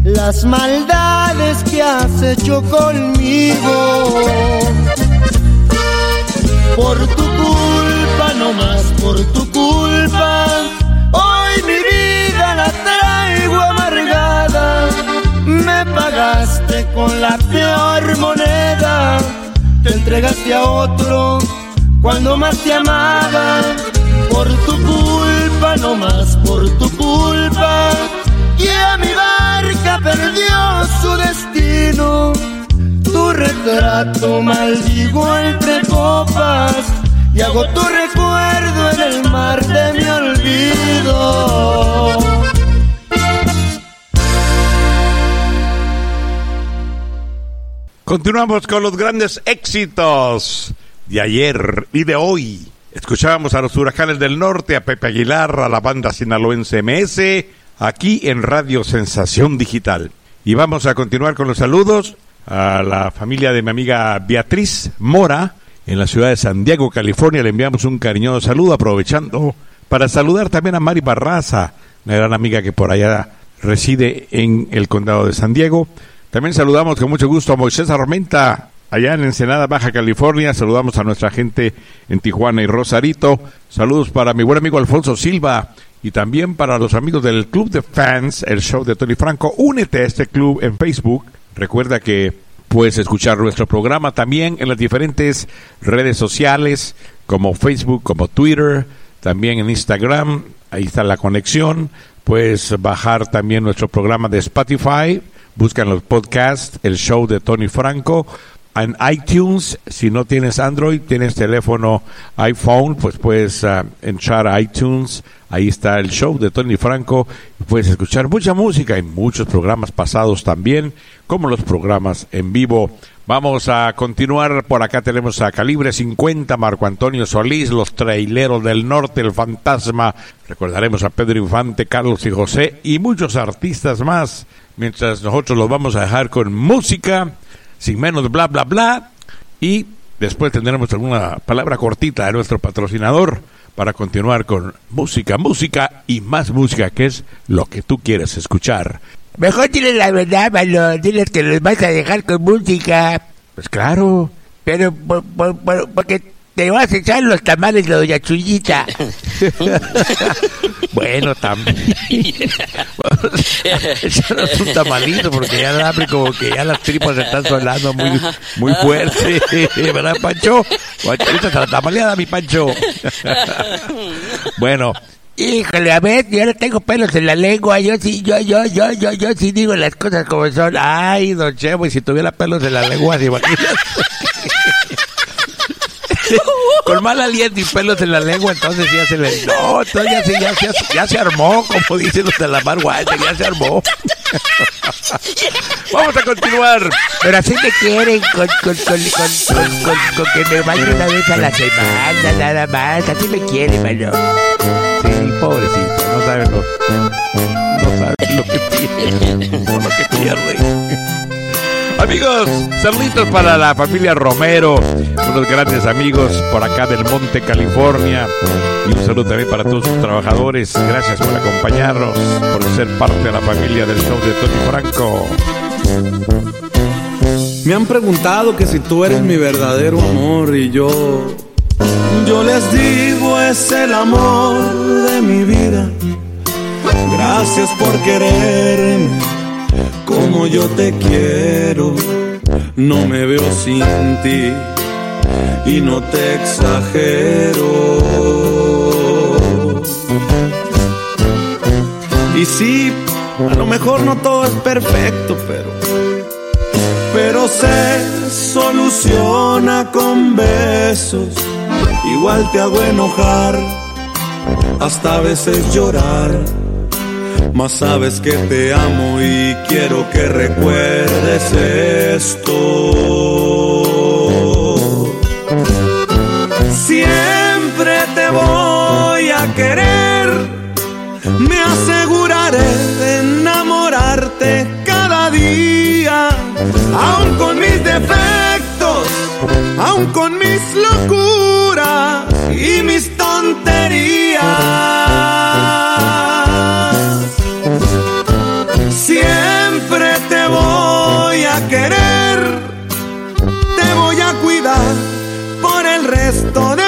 las maldades que has hecho conmigo. Por tu culpa, no más por tu culpa, pagaste con la peor moneda, te entregaste a otro cuando más te amaba. Por tu culpa, no más por tu culpa, y a mi barca perdió su destino. Tu retrato maldigo entre copas y hago tu recuerdo en el mar de mi olvido. Continuamos con los grandes éxitos de ayer y de hoy. Escuchábamos a los huracanes del norte, a Pepe Aguilar, a la banda sinaloense MS, aquí en Radio Sensación Digital. Y vamos a continuar con los saludos a la familia de mi amiga Beatriz Mora, en la ciudad de San Diego, California. Le enviamos un cariñoso saludo, aprovechando para saludar también a Mari Barraza, una gran amiga que por allá reside en el condado de San Diego. También saludamos con mucho gusto a Moisés Armenta, allá en Ensenada, Baja California. Saludamos a nuestra gente en Tijuana y Rosarito. Saludos para mi buen amigo Alfonso Silva y también para los amigos del Club de Fans, el show de Tony Franco. Únete a este club en Facebook. Recuerda que puedes escuchar nuestro programa también en las diferentes redes sociales como Facebook, como Twitter, también en Instagram. Ahí está la conexión. Puedes bajar también nuestro programa de Spotify. Buscan los podcasts, el show de Tony Franco. En iTunes, si no tienes Android, tienes teléfono iPhone, pues puedes uh, entrar a iTunes. Ahí está el show de Tony Franco. Puedes escuchar mucha música y muchos programas pasados también, como los programas en vivo. Vamos a continuar. Por acá tenemos a Calibre 50, Marco Antonio Solís, los traileros del norte, el fantasma. Recordaremos a Pedro Infante, Carlos y José y muchos artistas más. Mientras nosotros los vamos a dejar con música, sin menos bla bla bla. Y después tendremos alguna palabra cortita de nuestro patrocinador para continuar con música, música y más música, que es lo que tú quieres escuchar. Mejor diles la verdad, Malo. Diles que los vas a dejar con música. Pues claro. Pero por, por, por, porque te vas a echar los tamales de Doña Chuyita. bueno, también. Échanos un tamalito porque ya da hambre como que ya las tripas se están sonando muy, muy fuerte. ¿Verdad, Pancho? Ahorita la tamaleada, mi Pancho. bueno. Híjole, a ver, yo no tengo pelos en la lengua, yo sí, yo, yo, yo, yo, yo sí digo las cosas como son. Ay, don Chevo, y si tuviera pelos en la lengua, ¿se? Con mal aliento y pelos en la lengua, entonces ya se le... No, entonces ya se, ya, se, ya se armó, como dicen los de la mar ya se armó. Vamos a continuar. Pero así me quieren con, con, con, con, que me bañe una vez a la semana, nada más. Así me quieren, mano. Pobrecito, no saben lo, no saben lo que pierden, por lo que pierden. Amigos, saluditos para la familia Romero, unos grandes amigos por acá del Monte, California. Y un saludo también para todos sus trabajadores. Gracias por acompañarnos, por ser parte de la familia del show de Tony Franco. Me han preguntado que si tú eres mi verdadero amor y yo... Yo les digo es el amor de mi vida. Gracias por quererme como yo te quiero. No me veo sin ti y no te exagero. Y sí, a lo mejor no todo es perfecto, pero Pero se soluciona con besos. Igual te hago enojar, hasta a veces llorar. más sabes que te amo y quiero que recuerdes esto. Siempre te voy a querer. Me aseguraré de enamorarte cada día, aun con mis defectos, aun con mis locuras y mis tonterías. Siempre te voy a querer, te voy a cuidar por el resto de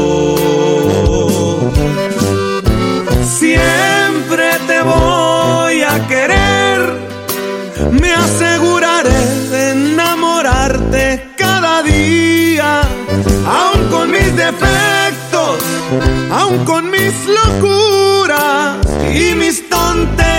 Con mis locuras y mis tonterías.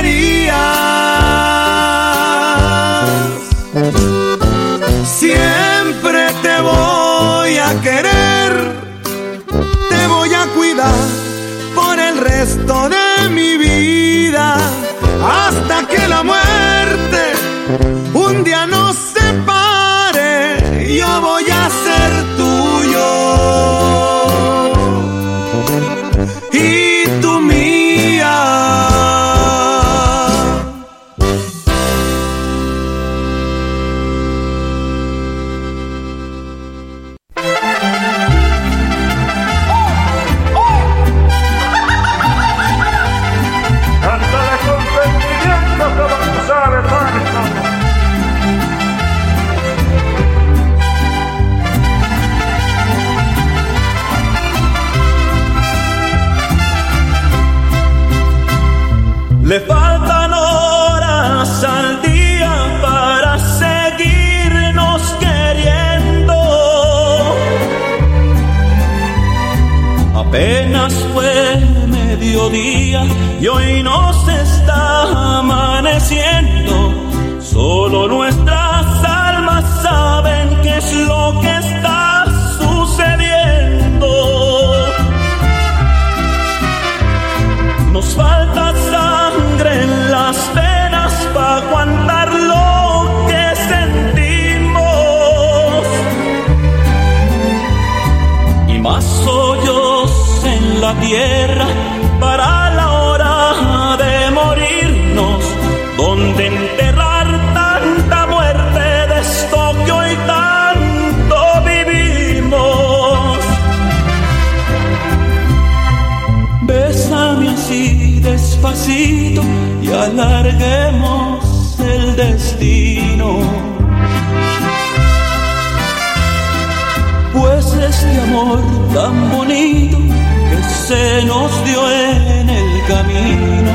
Pues este amor tan bonito que se nos dio en el camino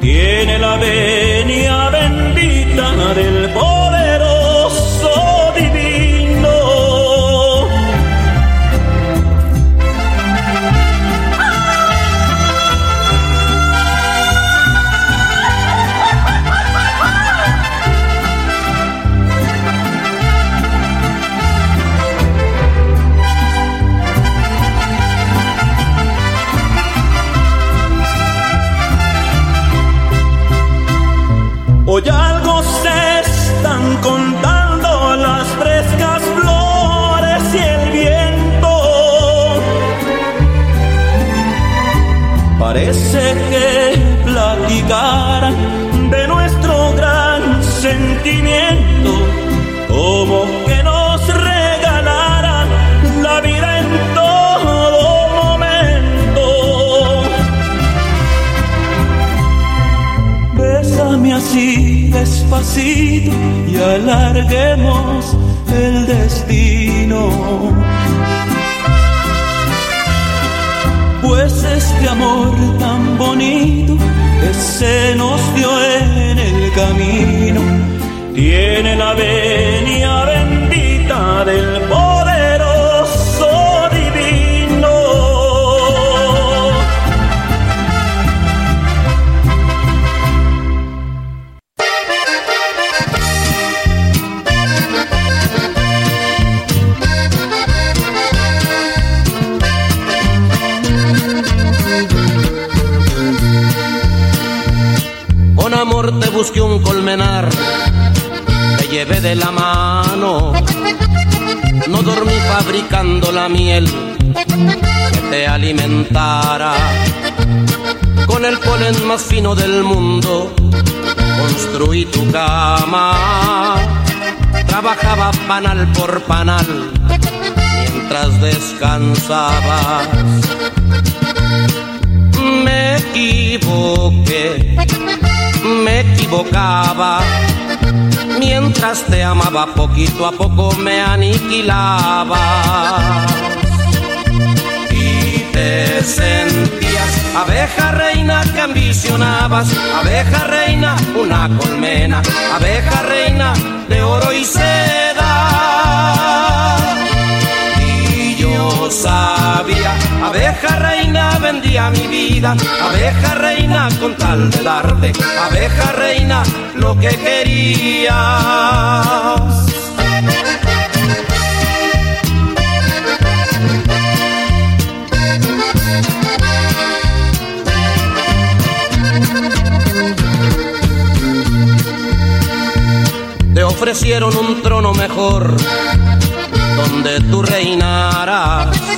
tiene la venia despacito y alarguemos el destino. Pues este amor tan bonito que se nos dio en el camino tiene la venia bendita del poderoso miel que te alimentara. Con el polen más fino del mundo construí tu cama. Trabajaba panal por panal mientras descansabas. Me equivoqué, me equivocaba. Mientras te amaba poquito a poco me aniquilaba. Y te sentías abeja reina que ambicionabas, abeja reina, una colmena, abeja reina de oro y seda. Abeja reina vendía mi vida, abeja reina con tal de darte, abeja reina lo que querías. Te ofrecieron un trono mejor donde tú reinarás.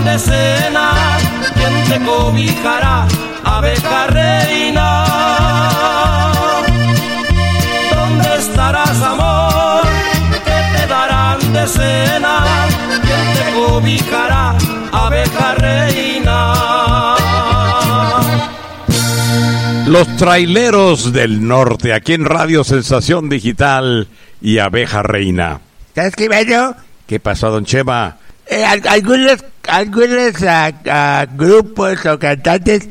¿Qué te darán de cena? ¿Quién te cobijará, abeja reina? ¿Dónde estarás, amor? ¿Qué te darán de cena? ¿Quién te cobijará, abeja reina? Los traileros del norte, aquí en Radio Sensación Digital y Abeja Reina. ¿Sabes qué, Mano? ¿Qué pasó, don Chema? Eh, al- algunos algunos ah, ah, grupos o cantantes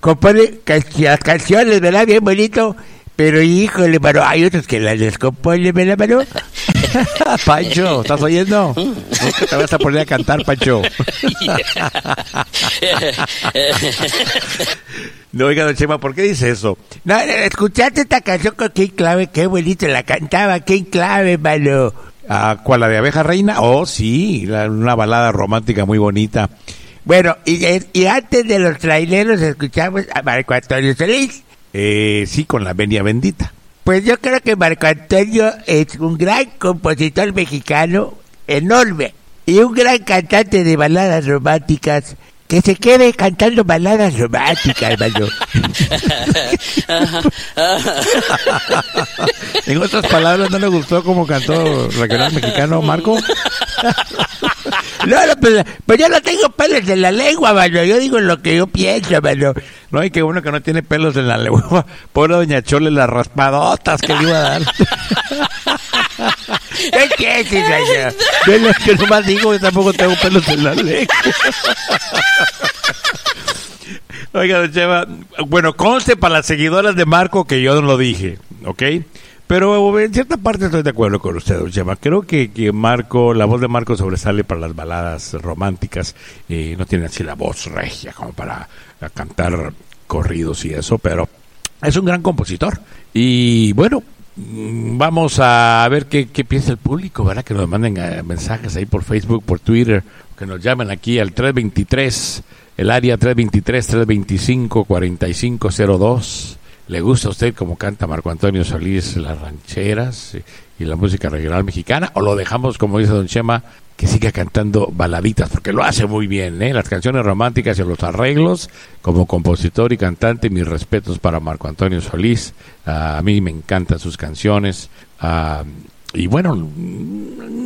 componen can- las canciones, ¿verdad? Bien bonito. Pero híjole, mano, hay otros que las descomponen, ¿verdad, mano? Pancho, ¿estás oyendo? Nunca te vas a poner a cantar, Pancho. No, oiga, don Chema, ¿por qué dice eso? No, no, escuchaste esta canción con King Clave, qué bonito la cantaba King Clave, mano. Ah, ¿Cuál, la de Abeja Reina? Oh, sí, una balada romántica muy bonita. Bueno, y, y antes de los traileros escuchamos a Marco Antonio Solís. Eh, sí, con la venia bendita. Pues yo creo que Marco Antonio es un gran compositor mexicano, enorme, y un gran cantante de baladas románticas. Que se quede cantando baladas románticas, hermano. En otras palabras, ¿no le gustó cómo cantó regional mexicano Marco? No, no, pues, pues yo no tengo pelos en la lengua, mano. Yo digo lo que yo pienso, mano. No, y qué bueno que no tiene pelos en la lengua. Pobre doña Chole, las raspadotas que le iba a dar. ¿Qué quieres, señor? Yo es que nomás digo que tampoco tengo pelos en la lengua. Oiga, don Cheva, bueno, conste para las seguidoras de Marco que yo no lo dije, ¿ok? Pero en cierta parte estoy de acuerdo con usted, don Chema. Creo que, que Marco, la voz de Marco sobresale para las baladas románticas. Eh, no tiene así la voz regia como para cantar corridos y eso, pero es un gran compositor. Y bueno, vamos a ver qué, qué piensa el público, ¿verdad? Que nos manden eh, mensajes ahí por Facebook, por Twitter, que nos llamen aquí al 323, el área 323-325-4502. ¿Le gusta a usted cómo canta Marco Antonio Solís las rancheras y, la música regional mexicana? ¿O lo dejamos, como dice Don Chema, que siga cantando baladitas? Porque lo hace muy bien, ¿eh? Las canciones románticas y los arreglos, como compositor y cantante, mis respetos para Marco Antonio Solís. Ah, a mí me encantan sus canciones. Ah, y bueno,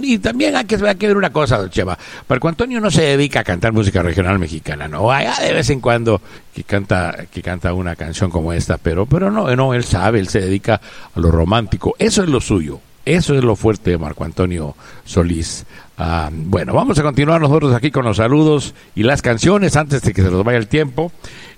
y también hay que, hay que ver una cosa, don Chema. Marco Antonio no se dedica a cantar música regional mexicana, no. Hay de vez en cuando que canta, que canta una canción como esta, pero, pero no, no, él sabe, él se dedica a lo romántico. Eso es lo suyo. Eso es lo fuerte de Marco Antonio Solís. Ah, bueno, vamos a continuar nosotros aquí con los saludos y las canciones antes de que se nos vaya el tiempo.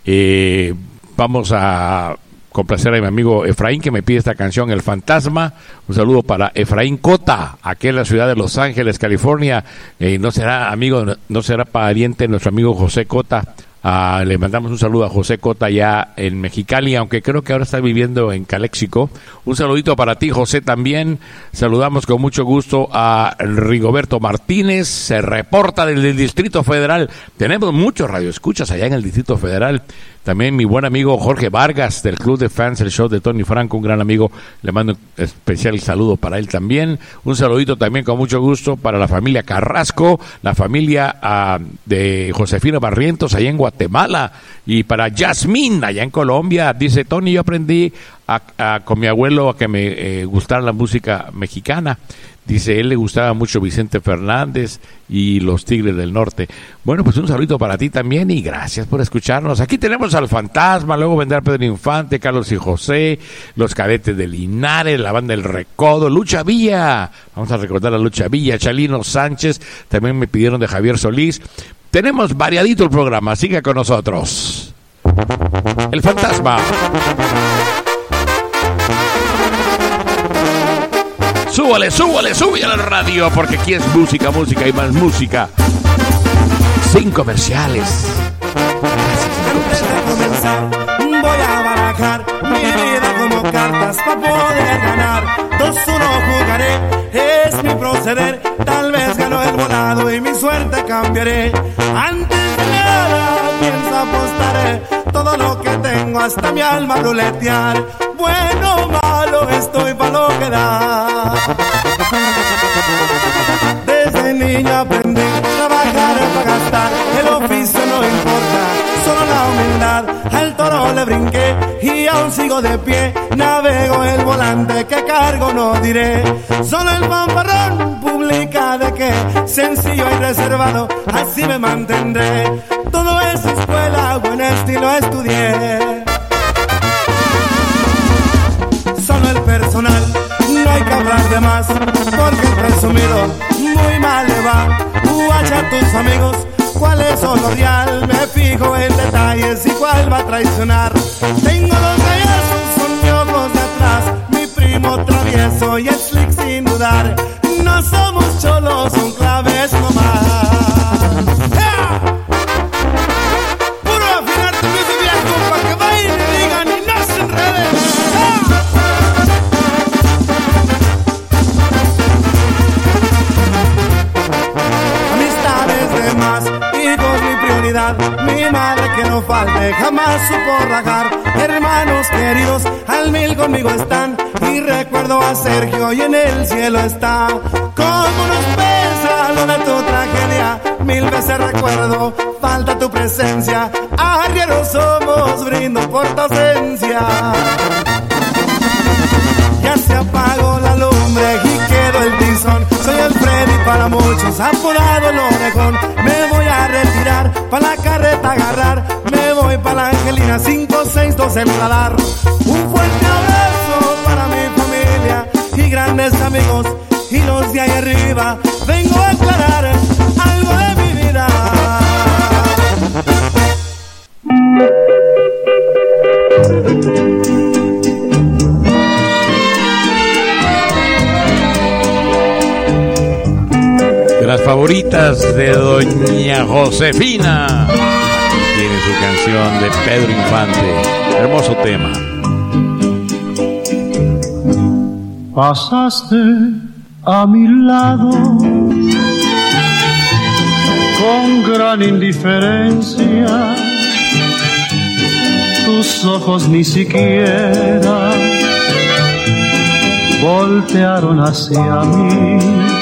Eh, vamos a complacer a mi amigo Efraín que me pide esta canción El Fantasma. Un saludo para Efraín Cota, aquí en la ciudad de Los Ángeles, California. Eh, no será amigo, no será pariente nuestro amigo José Cota. Ah, le mandamos un saludo a José Cota ya en Mexicali, aunque creo que ahora está viviendo en Caléxico. Un saludito para ti, José, también. Saludamos con mucho gusto a Rigoberto Martínez, se reporta desde el Distrito Federal. Tenemos muchos radioescuchas allá en el Distrito Federal. También mi buen amigo Jorge Vargas del Club de Fans, el show de Tony Franco, un gran amigo. Le mando un especial saludo para él también. Un saludito también con mucho gusto para la familia Carrasco, la familia ah, de Josefina Barrientos allá en Guatemala y para Yasmín allá en Colombia. Dice Tony, yo aprendí a- con mi abuelo a que me eh, gustara la música mexicana. Dice, él le gustaba mucho Vicente Fernández y los Tigres del Norte. Bueno, pues un saludito para ti también y gracias por escucharnos. Aquí tenemos al Fantasma, luego vendrá Pedro Infante, Carlos y José, los cadetes de Linares, la banda El Recodo, Lucha Villa. Vamos a recordar a Lucha Villa, Chalino Sánchez, también me pidieron de Javier Solís. Tenemos variadito el programa, siga con nosotros. El Fantasma. Súbale, súbale, súbale a la radio, porque aquí es música, música y más música. Sin comerciales. Voy a barajar mi vida como cartas para poder ganar. Dos uno jugaré, es mi proceder. Tal vez y mi suerte cambiaré. Antes de nada pienso apostaré todo lo que tengo hasta mi alma ruletear. Bueno malo estoy para lo que da. Desde niño aprendí a trabajar para gastar. El oficio no importa, solo la humildad. Al toro le brinqué y aún sigo de pie. Navego el volante que cargo, no diré. Solo el fanfarrón publica de que sencillo y reservado, así me mantendré. Todo es escuela, buen estilo estudié. Solo el personal, no hay que hablar de más, porque el presumido, muy mal le va. Guacha a tus amigos, cuál es lo real. Me fijo en detalles y cuál va a traicionar. Tengo los gallos, son ojos de atrás. Mi primo travieso y es slick sin dudar. No somos cholos, son claves nomás. Mi madre que no falte, jamás supo rajar. Hermanos queridos, al mil conmigo están. Y recuerdo a Sergio y en el cielo está. Como nos pesa lo de tu tragedia. Mil veces recuerdo, falta tu presencia. Arrieros somos, brindo por tu ausencia. Ya se apagó la lumbre y quedó el tizón. Soy el Freddy para muchos, apodado el orejón. A retirar, para la carreta agarrar. Me voy para la Angelina, 562 el radar. Un fuerte abrazo para mi familia y grandes amigos. Y los de ahí arriba, vengo a aclarar algo de mi vida. las favoritas de Doña Josefina. Tiene su canción de Pedro Infante. Hermoso tema. Pasaste a mi lado con gran indiferencia. Tus ojos ni siquiera voltearon hacia mí.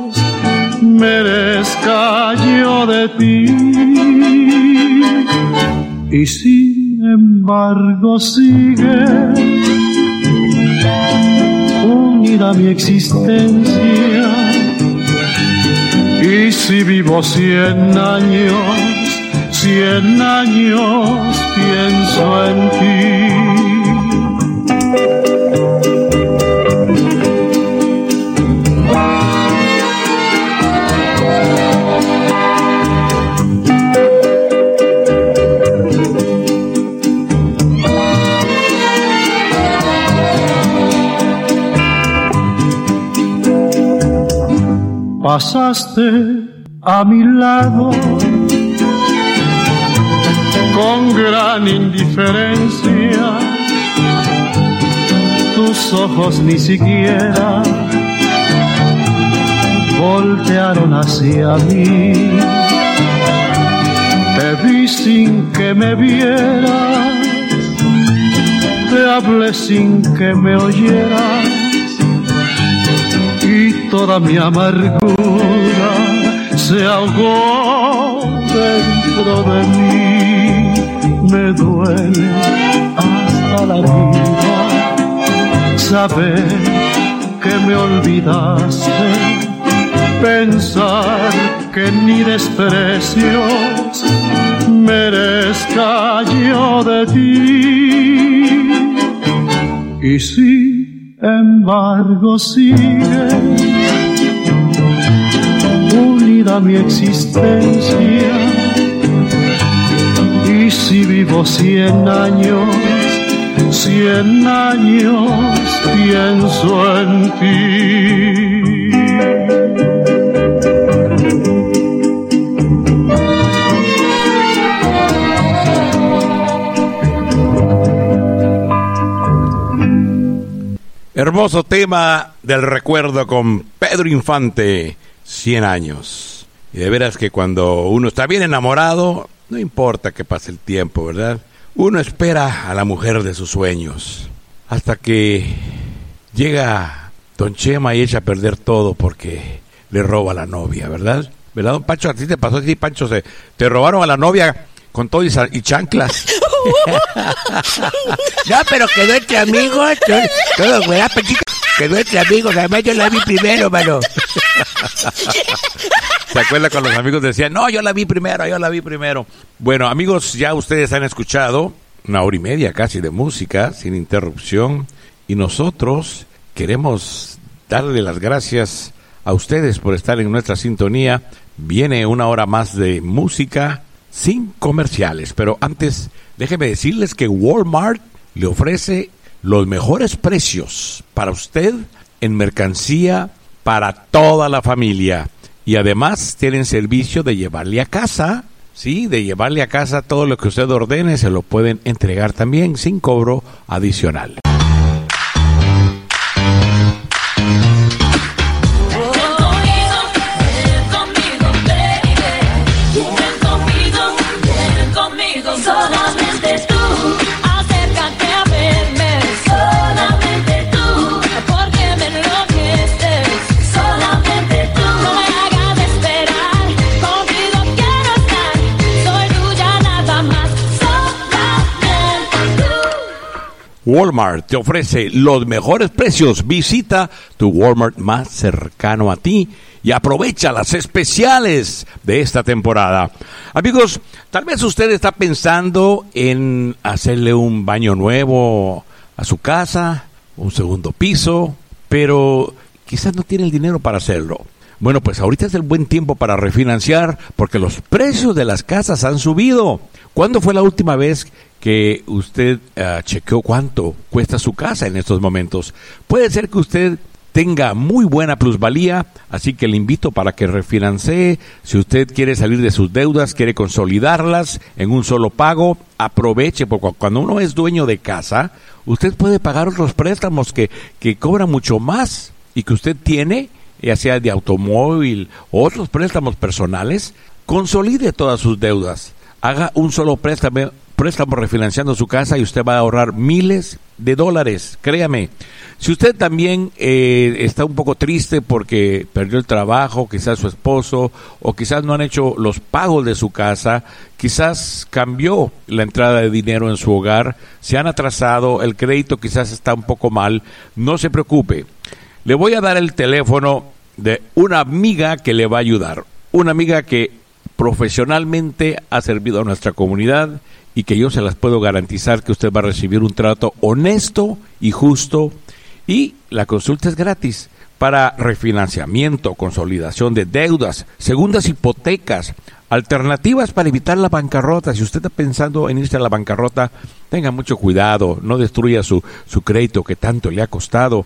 merezca yo de ti. Y sin embargo sigue unida mi existencia. Y si vivo cien años, cien años pienso en ti. Pasaste a mi lado con gran indiferencia. Tus ojos ni siquiera voltearon hacia mí. Te vi sin que me vieras, te hablé sin que me oyeras y toda mi amargura ahogó dentro de mí. Me duele hasta la vida saber que me olvidaste, pensar que ni desprecios merezca yo de ti. Y sin embargo sigue unida mi existencia. Y si vivo cien años, cien años pienso en ti. Hermoso tema del recuerdo con Pedro Infante, 100 años. Y de veras que cuando uno está bien enamorado, no importa que pase el tiempo, ¿verdad? Uno espera a la mujer de sus sueños hasta que llega Don Chema y echa a perder todo porque le roba a la novia, ¿verdad? ¿Verdad, don Pancho? A ti te pasó así, Pancho, se, te robaron a la novia con todo y, chanclas. No, pero quedó entre amigos. Todo, todo. Quedó entre amigos. Además, yo la vi primero, mano. ¿Se acuerda cuando los amigos decían, no, yo la vi primero, yo la vi primero? Bueno, amigos, ya ustedes han escuchado una hora y media casi de música, sin interrupción, y nosotros queremos darle las gracias a ustedes por estar en nuestra sintonía. Viene una hora más de música sin comerciales, pero antes déjenme decirles que Walmart le ofrece los mejores precios para usted en mercancía para toda la familia. Y además tienen servicio de llevarle a casa, sí, de llevarle a casa todo lo que usted ordene, se lo pueden entregar también sin cobro adicional. Walmart te ofrece los mejores precios. Visita tu Walmart más cercano a ti y aprovecha las especiales de esta temporada. Amigos, tal vez usted está pensando en hacerle un baño nuevo a su casa, un segundo piso, pero quizás no tiene el dinero para hacerlo. Bueno, pues ahorita es el buen tiempo para refinanciar porque los precios de las casas han subido. ¿Cuándo fue la última vez que usted ah, chequeó cuánto cuesta su casa en estos momentos? Puede ser que usted tenga muy buena plusvalía, así que le invito para que refinancie. Si usted quiere salir de sus deudas, quiere consolidarlas en un solo pago, aproveche, porque cu- cuando uno es dueño de casa, usted puede pagar otros préstamos que, que cobran mucho más y que usted tiene, ya sea de automóvil o otros préstamos personales, consolide todas sus deudas. Haga un solo préstamo, préstamo refinanciando su casa y usted va a ahorrar miles de dólares, créame. Si usted también eh, está un poco triste porque perdió el trabajo, quizás su esposo, o quizás no han hecho los pagos de su casa, quizás cambió la entrada de dinero en su hogar, se han atrasado, el crédito quizás está un poco mal, no se preocupe. Le voy a dar el teléfono de una amiga que le va a ayudar, una amiga que profesionalmente ha servido a nuestra comunidad y que yo se las puedo garantizar que usted va a recibir un trato honesto y justo y la consulta es gratis para refinanciamiento, consolidación de deudas, segundas hipotecas, alternativas para evitar la bancarrota. Si usted está pensando en irse a la bancarrota, tenga mucho cuidado, no destruya su, su crédito que tanto le ha costado.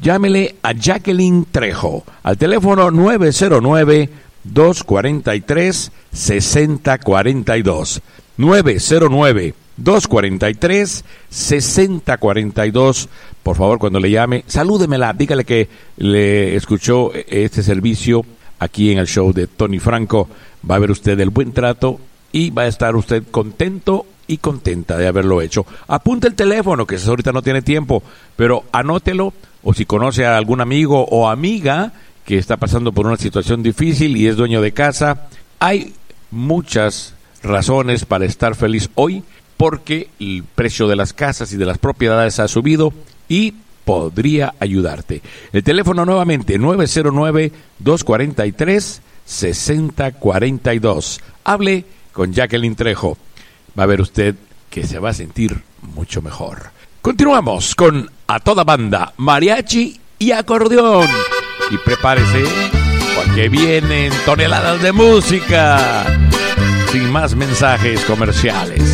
Llámele a Jacqueline Trejo al teléfono 909 243 6042. 909 243 6042. Por favor, cuando le llame, salúdemela, dígale que le escuchó este servicio aquí en el show de Tony Franco. Va a ver usted el buen trato y va a estar usted contento y contenta de haberlo hecho. Apunte el teléfono, que ahorita no tiene tiempo, pero anótelo o si conoce a algún amigo o amiga que está pasando por una situación difícil y es dueño de casa, hay muchas razones para estar feliz hoy porque el precio de las casas y de las propiedades ha subido y podría ayudarte. El teléfono nuevamente 909-243-6042. Hable con Jacqueline Trejo. Va a ver usted que se va a sentir mucho mejor. Continuamos con A Toda Banda, Mariachi y Acordeón. Y prepárese porque vienen toneladas de música. Sin más mensajes comerciales.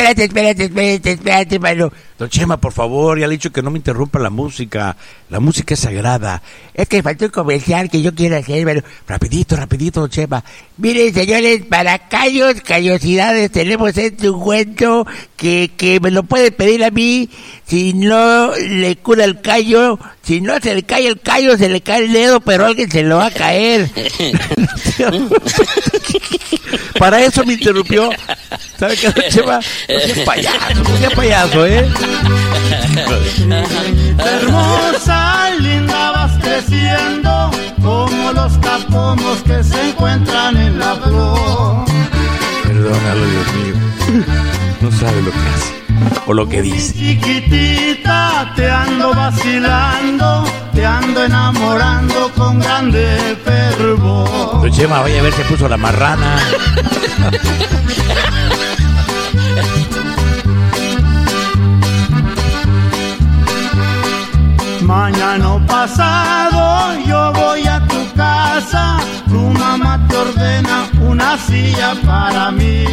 Espérate, espérate, espérate, espérate, mano. Don Chema, por favor, ya le he dicho que no me interrumpa la música. La música es sagrada. Es que faltó un comercial que yo quiero hacer, mano. Rapidito, rapidito, don Chema. Miren, señores, para callos, callosidades, tenemos este ungüento que, que me lo puede pedir a mí. Si no le cura el callo, si no se le cae el callo, se le cae el dedo, pero alguien se lo va a caer. Para eso me interrumpió. ¿Sabe qué, don Chema? No seas payaso, no seas payaso, ¿eh? Hermosa, linda vas creciendo como los tapomos que se encuentran en la flor. Perdónalo, Dios mío. No sabe lo que hace. O lo que dice. Chiquitita, te ando vacilando, te ando enamorando con grande fervor. Don Chema, vaya a ver, se puso la marrana. Mañana pasado yo voy a tu casa, tu mamá te ordena una silla para mí.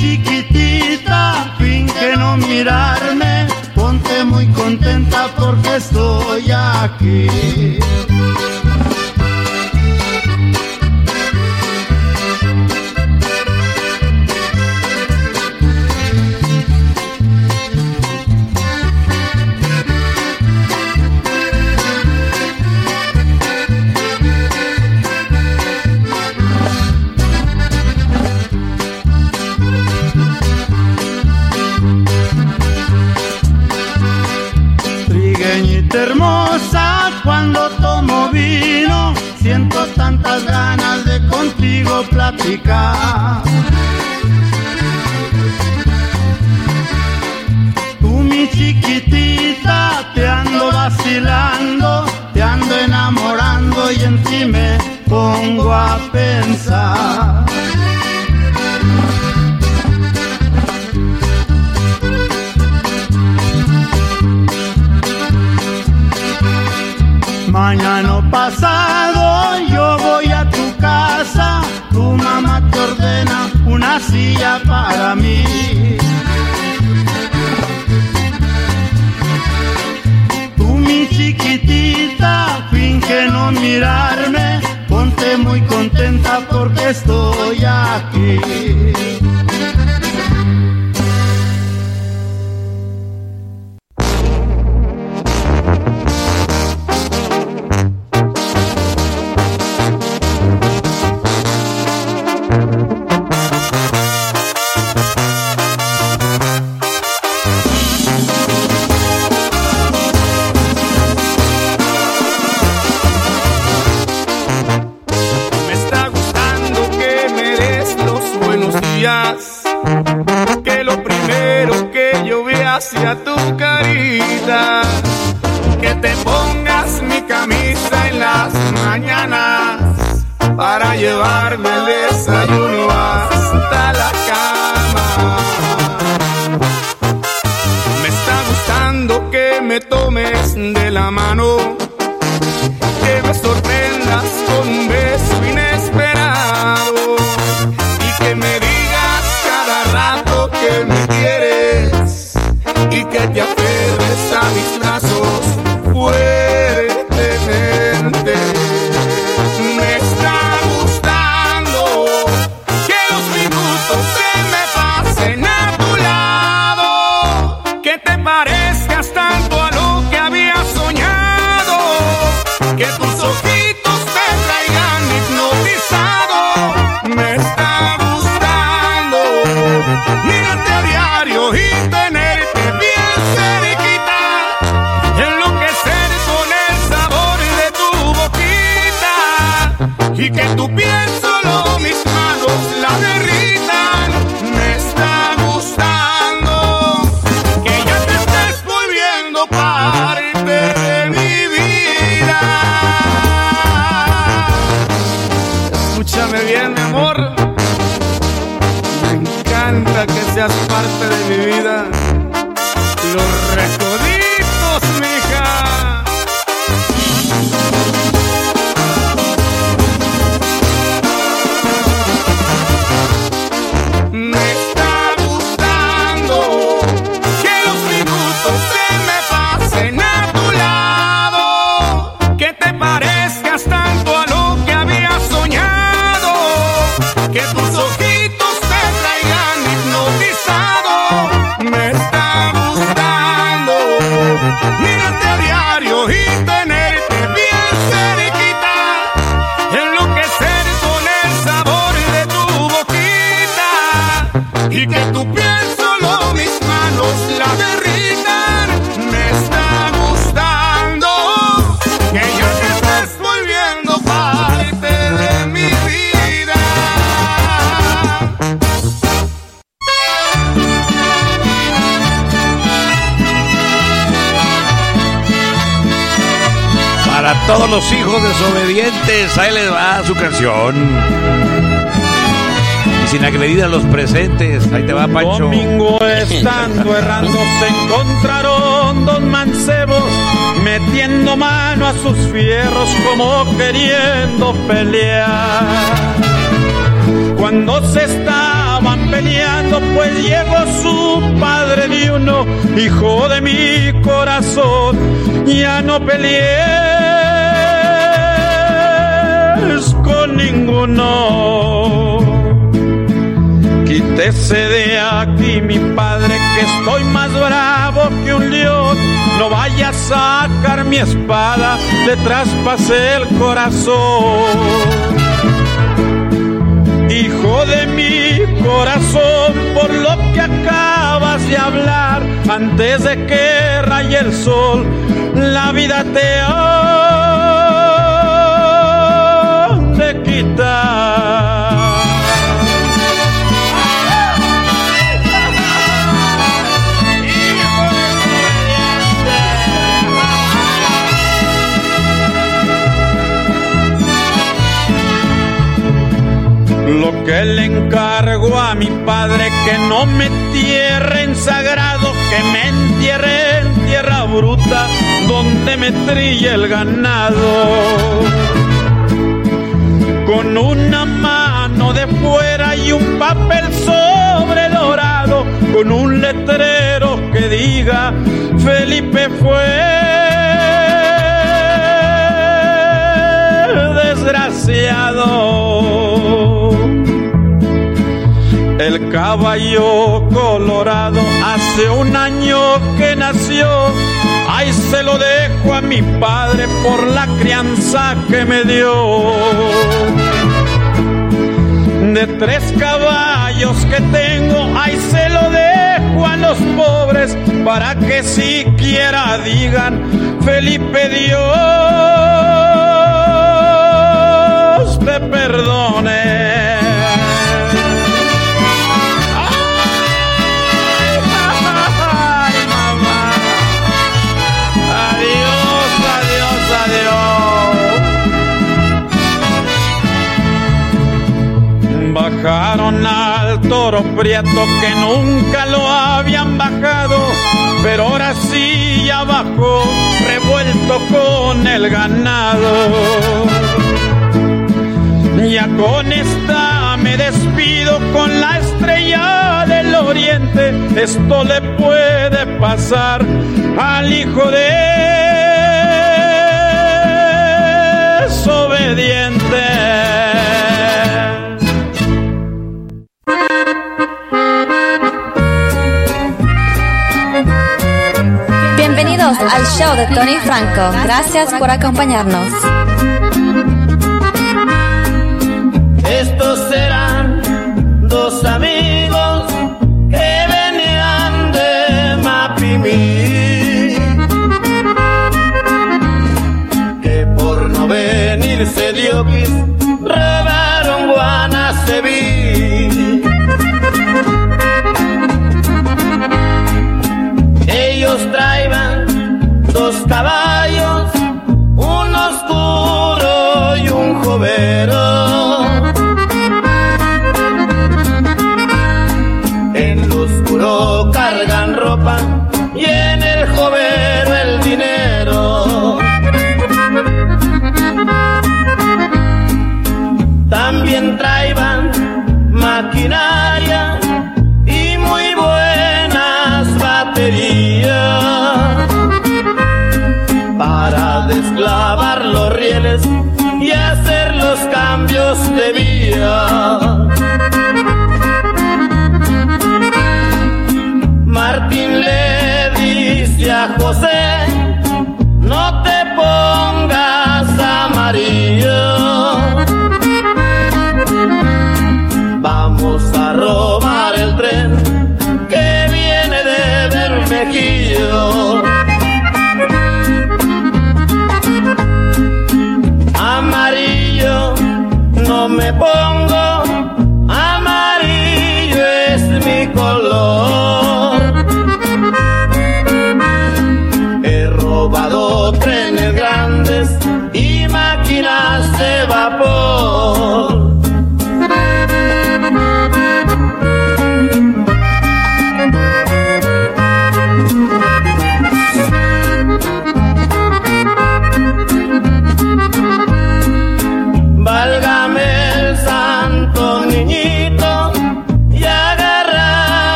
Chiquitita, finge no mirarme, ponte muy contenta porque estoy aquí. Hermosa, cuando tomo vino, siento tantas ganas de contigo platicar. Tú mi chiquitita, te ando vacilando, te ando enamorando y en ti me pongo a pensar. Mañana pasado yo voy a tu casa, tu mamá te ordena una silla para mí. Tú mi chiquitita, finge no mirarme, ponte muy contenta porque estoy aquí. bajaron al toro prieto que nunca lo habían bajado, pero ahora sí ya bajó, revuelto con el ganado. Ya con esta me despido con la estrella del oriente, esto le puede pasar al hijo de desobediente. al show de Tony Franco. Gracias por acompañarnos. Estos serán dos amigos que venían de Mapimí. Que por no venir se dio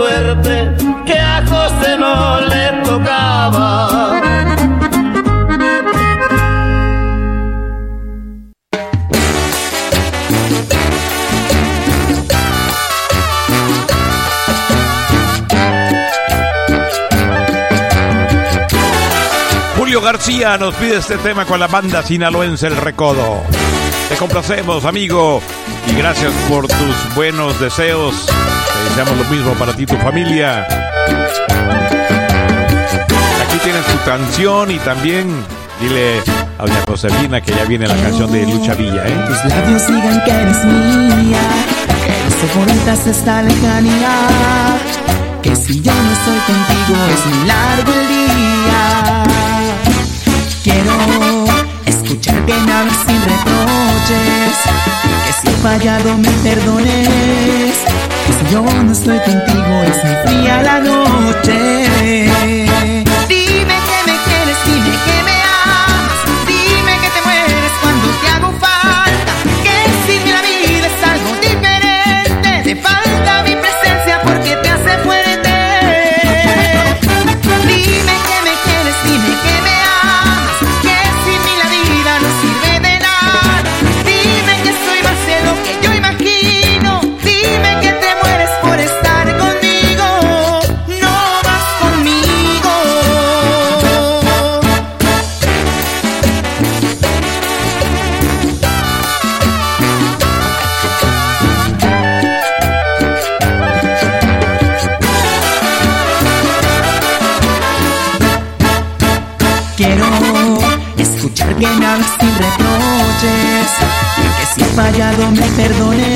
suerte que a José no le tocaba. Julio García nos pide este tema con la banda sinaloense El Recodo. Te complacemos, amigo, y gracias por tus buenos deseos. Te deseamos lo mismo para ti y tu familia. Aquí tienes tu canción y también dile a doña Josefina que ya viene la canción de Lucha Villa, ¿eh? Tus labios digan que eres mía, que no soportas esta lejanía, que si yo no estoy contigo es muy largo el día. Quiero escuchar me hables sin reproches, que si he fallado me perdones, que si yo no estoy contigo es fría la noche. Me perdones,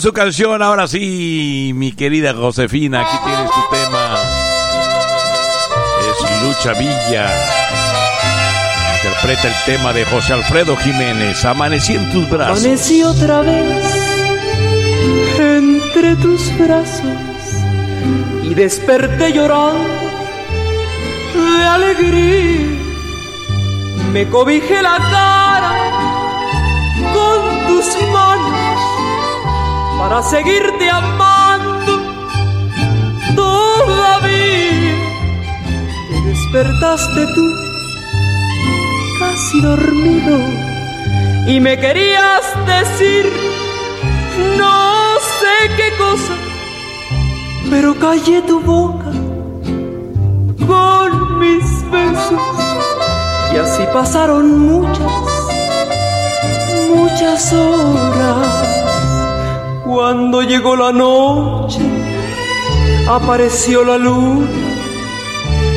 Su canción, ahora sí, mi querida Josefina, aquí tienes tu tema. Es Lucha Villa. Interpreta el tema de José Alfredo Jiménez, Amanecí en tus brazos. Amanecí otra vez entre tus brazos y desperté llorando de alegría. Me cobijé la cara para seguirte amando. Todavía te despertaste tú, casi dormido, y me querías decir no sé qué cosa, pero callé tu boca con mis besos. Y así pasaron muchas, muchas horas. Cuando llegó la noche, apareció la luna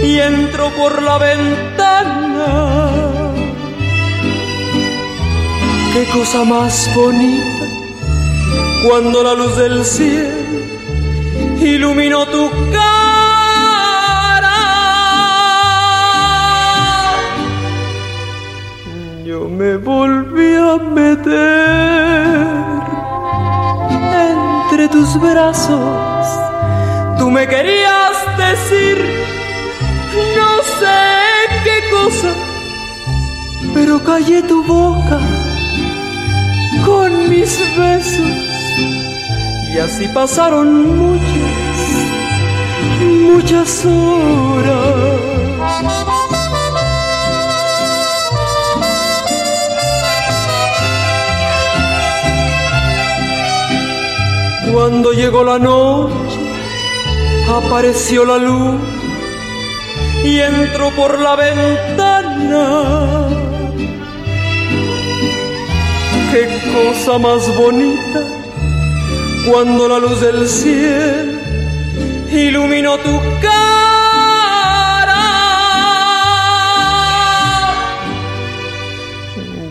y entró por la ventana. Qué cosa más bonita cuando la luz del cielo iluminó tu cara. Yo me volví a meter tus brazos. Tú me querías decir no sé qué cosa, pero callé tu boca con mis besos. Y así pasaron muchas, muchas horas. Cuando llegó la noche, apareció la luz y entró por la ventana. Qué cosa más bonita cuando la luz del cielo iluminó tu cara.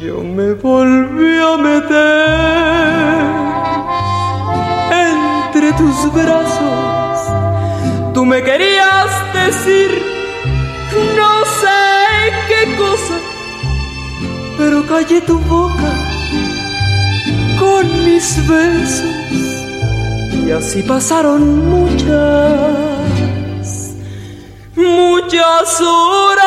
Yo me volví callé tu boca con mis besos. Y así pasaron muchas, muchas horas.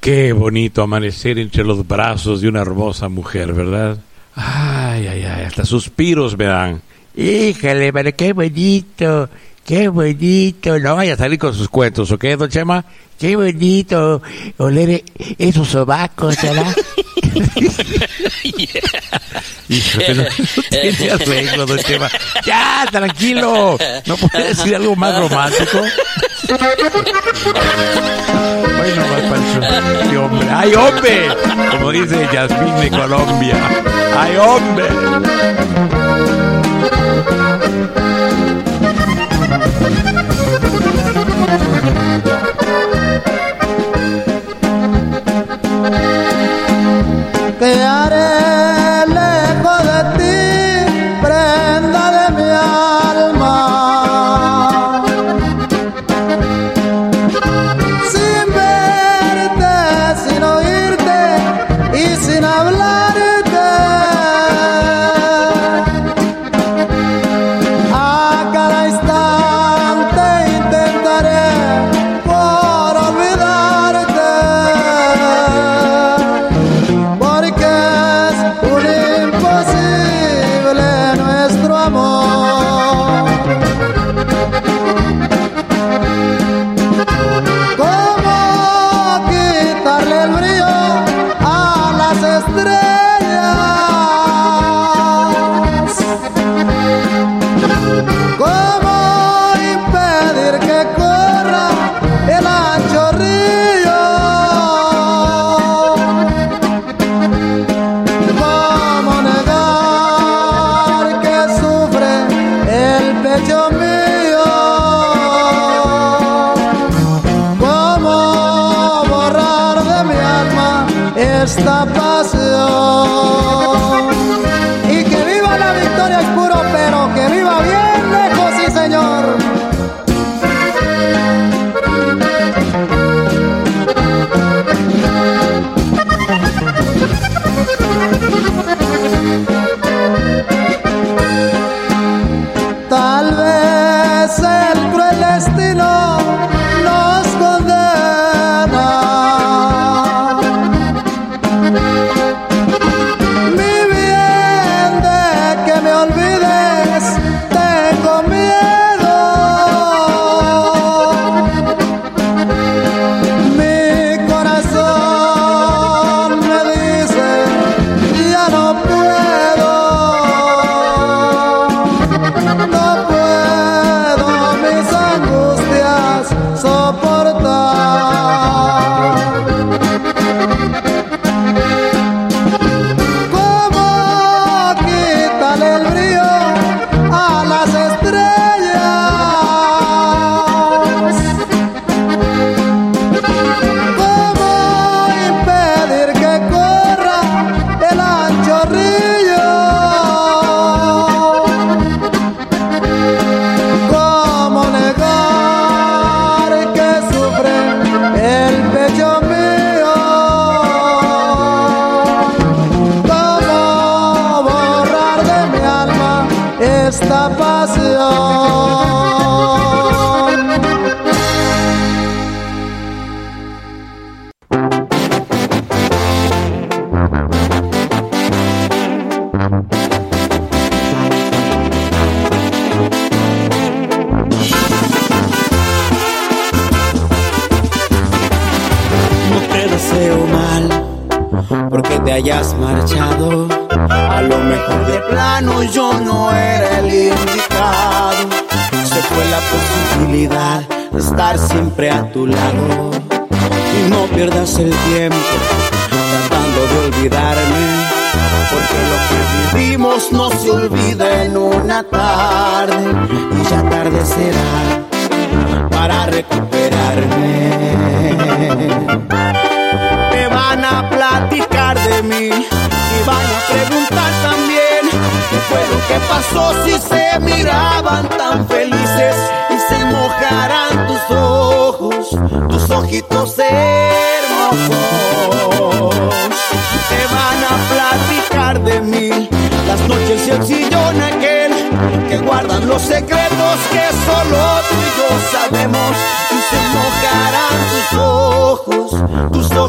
Qué bonito amanecer entre los brazos de una hermosa mujer, ¿verdad? Ay, ay, ay, hasta suspiros me dan. Híjole, pero qué bonito, qué bonito. No vaya a salir con sus cuentos, ¿ok, don Chema? Qué bonito oler esos sobacos, ¿verdad? Hijo, no, no tiene arreglo, don Chema. Ya, tranquilo. ¿No puede decir algo más romántico? Ay, no más, Pancho. ¡Ay, hombre! ¡Ay, hombre! Como dice Yasmín de Colombia. ¡Ay, hombre! Te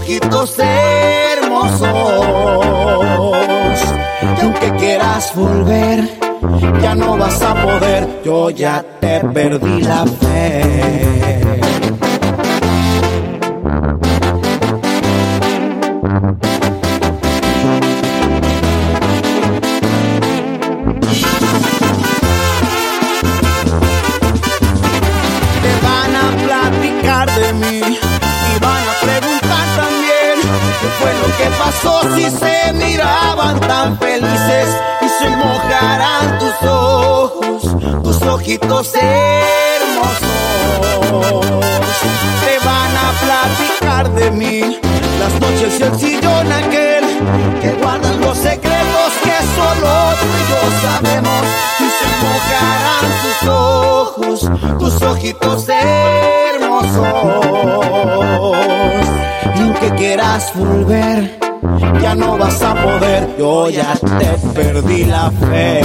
ojitos hermosos. Y aunque quieras volver, ya no vas a poder, yo ya te perdí la fe. Yo ya te perdí la fe.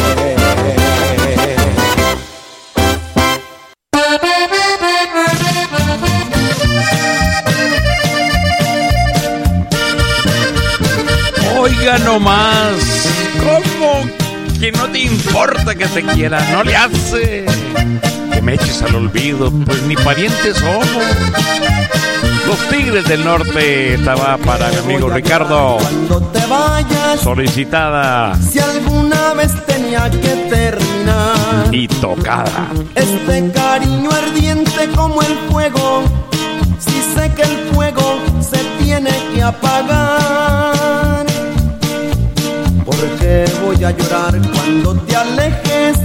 Oiga nomás, ¿cómo que no te importa que te quiera? No le hace que me eches al olvido, pues ni parientes somos. Los Tigres del Norte estaba para mi amigo Ricardo. te vayas, Solicitada si alguna vez tenía que terminar y tocada. este cariño ardiente como el fuego, si sé que el fuego se tiene que apagar. Porque voy a llorar cuando te alejes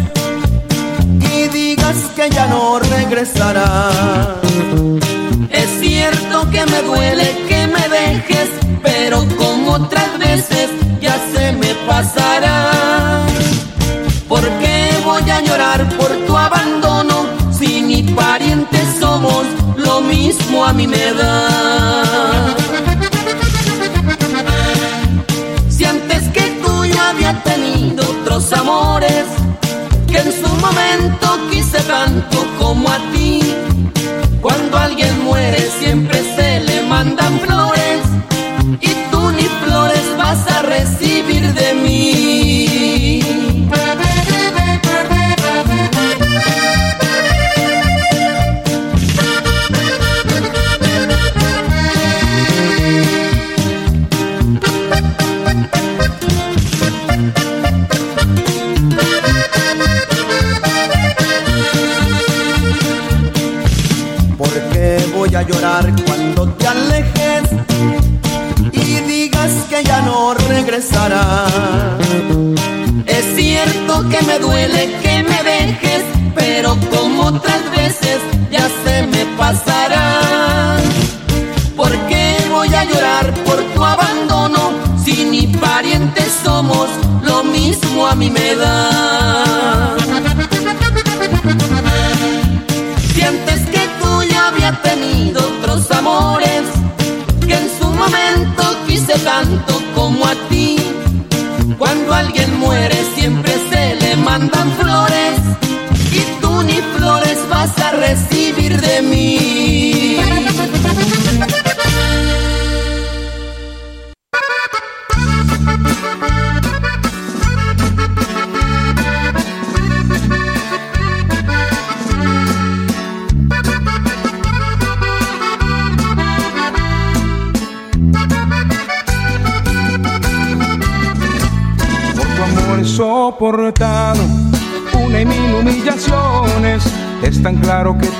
ya no regresarás. Es cierto que me duele que me dejes, pero como otras veces ya se me pasará. ¿Por qué voy a llorar por tu abandono si ni parientes somos? Lo mismo a mí me da. Si antes que tú yo había tenido otros amores, que en su momento Cuando alguien Es cierto que me duele que me dejes, pero como otras veces ya se me pasará. A recibir de mí.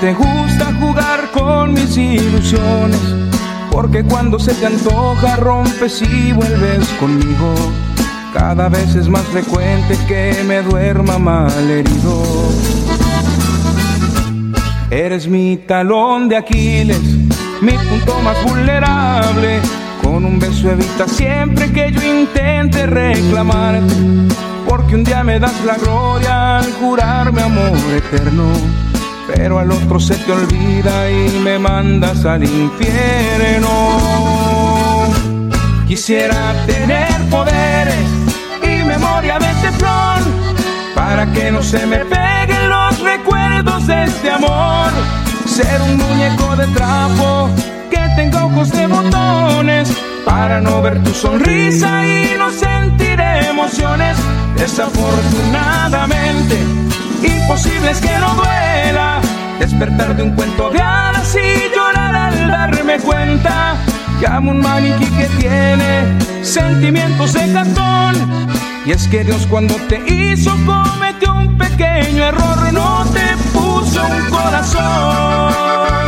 Te gusta jugar con mis ilusiones. Porque cuando se te antoja rompes y vuelves conmigo. Cada vez es más frecuente que me duerma mal herido. Eres mi talón de Aquiles, mi punto más vulnerable. Con un beso evita siempre que yo intente reclamarte. Porque un día me das la gloria al jurarme amor eterno. Pero al otro se te olvida y me mandas al infierno. Quisiera tener poderes y memoria de teflón para que no se me peguen los recuerdos de este amor. Ser un muñeco de trapo que tenga ojos de botones para no ver tu sonrisa y no sentir emociones. Desafortunadamente, imposible es que no duela despertar de un cuento de hadas y llorar al darme cuenta que amo un maniquí que tiene sentimientos de cartón. Y es que Dios cuando te hizo cometió un pequeño error, no te puso un corazón.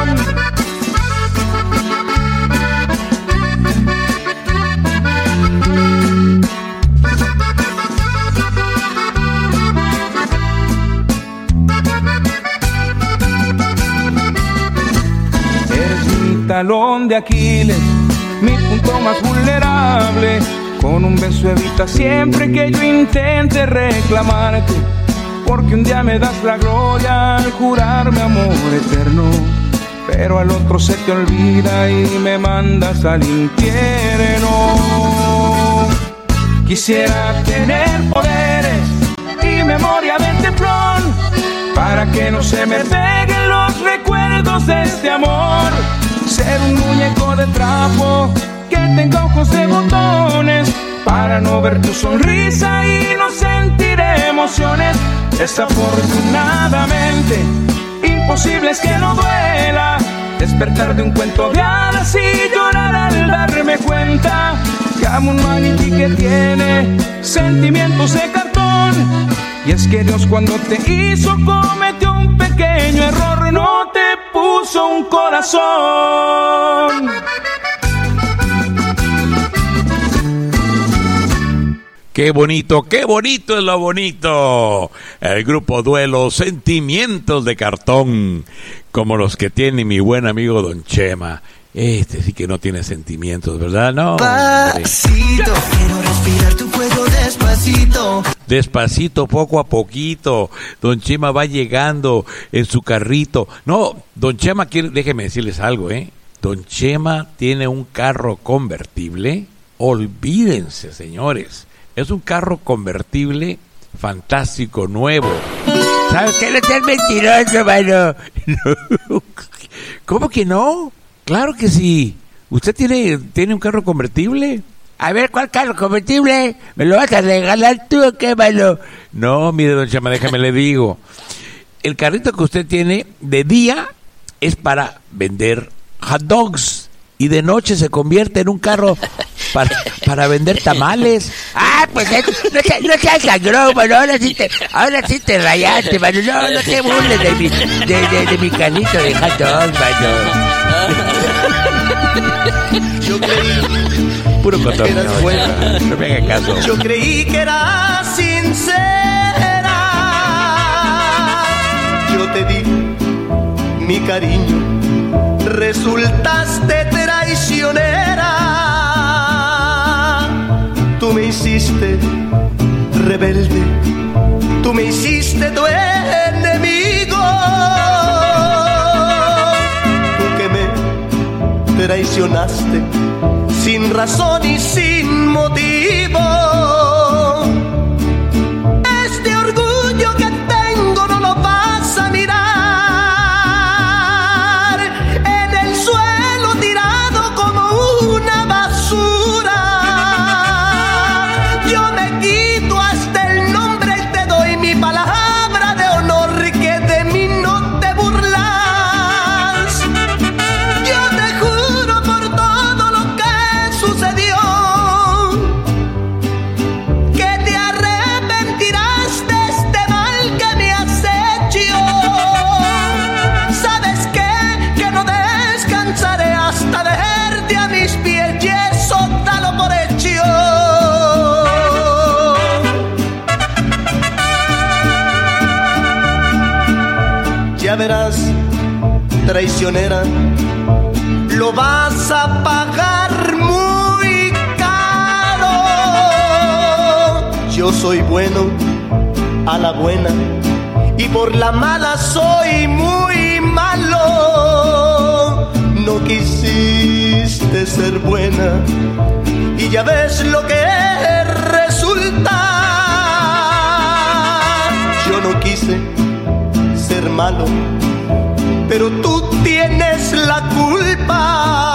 Talón de Aquiles, mi punto más vulnerable. Con un beso evita siempre que yo intente reclamarte. Porque un día me das la gloria al jurarme amor eterno. Pero al otro se te olvida y me mandas al infierno. Quisiera tener poderes y memoria de teflón para que no se me peguen los recuerdos de este amor. Ser un muñeco de trapo que tenga ojos de botones para no ver tu sonrisa y no sentir emociones. Desafortunadamente, imposible es que no duela despertar de un cuento de hadas y llorar al darme cuenta que amo un maniquí que tiene sentimientos de cartón. Y es que Dios cuando te hizo cometió un pequeño error, puso un corazón. Qué bonito, qué bonito es lo bonito. El grupo Duelo, sentimientos de cartón, como los que tiene mi buen amigo Don Chema. Este sí que no tiene sentimientos, ¿verdad? No. quiero respirar tu cuello despacito. Poco a poquito. Don Chema va llegando en su carrito. No, Don Chema quiere, déjeme decirles algo, ¿eh? Don Chema tiene un carro convertible. Olvídense, señores. Es un carro convertible fantástico, nuevo. ¿Sabes qué? No seas mentiroso, mano. ¿Cómo que no? Claro que sí. ¿Usted tiene, tiene un carro convertible? A ver, ¿cuál carro convertible? ¿Me lo vas a regalar tú o qué, mano? No, mire, don Chama, déjame le digo. El carrito que usted tiene de día es para vender hot dogs y de noche se convierte en un carro para, para vender tamales. Ah, pues eh, no, seas- no seas sangrón, mano. Ahora sí te, ahora sí te rayaste, mano. No, no te burles de mi, de, de, de mi carrito de hot dogs, mano. Yo Puro cotorreo. que eras buena. No me haga caso. Yo creí que eras sincera. Yo te di mi cariño. Resultaste traicionera. Tú me hiciste rebelde. Tú me hiciste tu enemigo. Tú que me traicionaste sin razón y sin motivo. Traicionera, lo vas a pagar muy caro. Yo soy bueno a la buena y por la mala soy muy malo. No quisiste ser buena y ya ves lo que resulta. Yo no quise ser malo, pero tú tienes la culpa.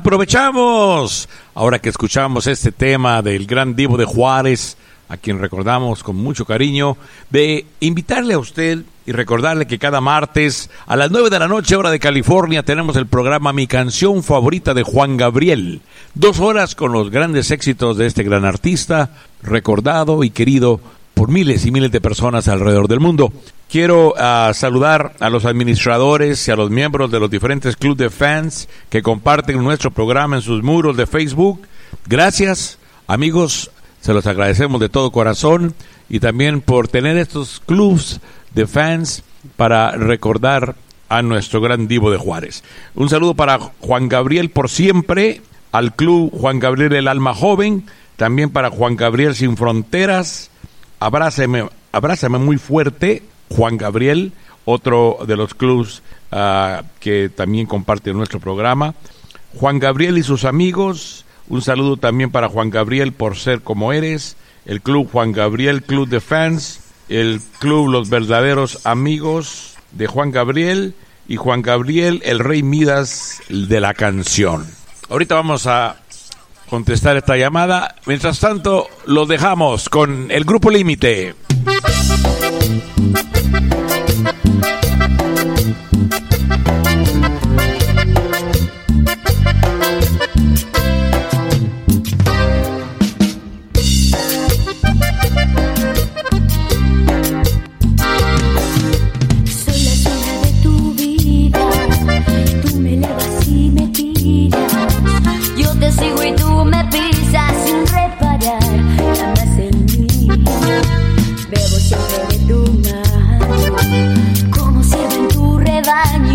Aprovechamos, ahora que escuchamos este tema del gran divo de Juárez, a quien recordamos con mucho cariño, de invitarle a usted y recordarle que cada martes a las 9 de la noche, hora de California, tenemos el programa Mi canción favorita de Juan Gabriel. Dos horas con los grandes éxitos de este gran artista, recordado y querido por miles y miles de personas alrededor del mundo. Quiero ah, saludar a los administradores y a los miembros de los diferentes clubes de fans que comparten nuestro programa en sus muros de Facebook. Gracias, amigos, se los agradecemos de todo corazón y también por tener estos clubs de fans para recordar a nuestro gran divo de Juárez. Un saludo para Juan Gabriel por siempre, al club Juan Gabriel el Alma Joven, también para Juan Gabriel Sin Fronteras, abrázame, muy fuerte, Juan Gabriel, otro de los clubs ah, que también comparte nuestro programa. Juan Gabriel y sus amigos, un saludo también para Juan Gabriel por ser como eres, el club Juan Gabriel Club de Fans, el club Los Verdaderos Amigos de Juan Gabriel y Juan Gabriel, el Rey Midas de la canción. Ahorita vamos a contestar esta llamada. Mientras tanto, lo dejamos con el Grupo Límite. daño.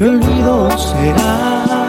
Mi olvido será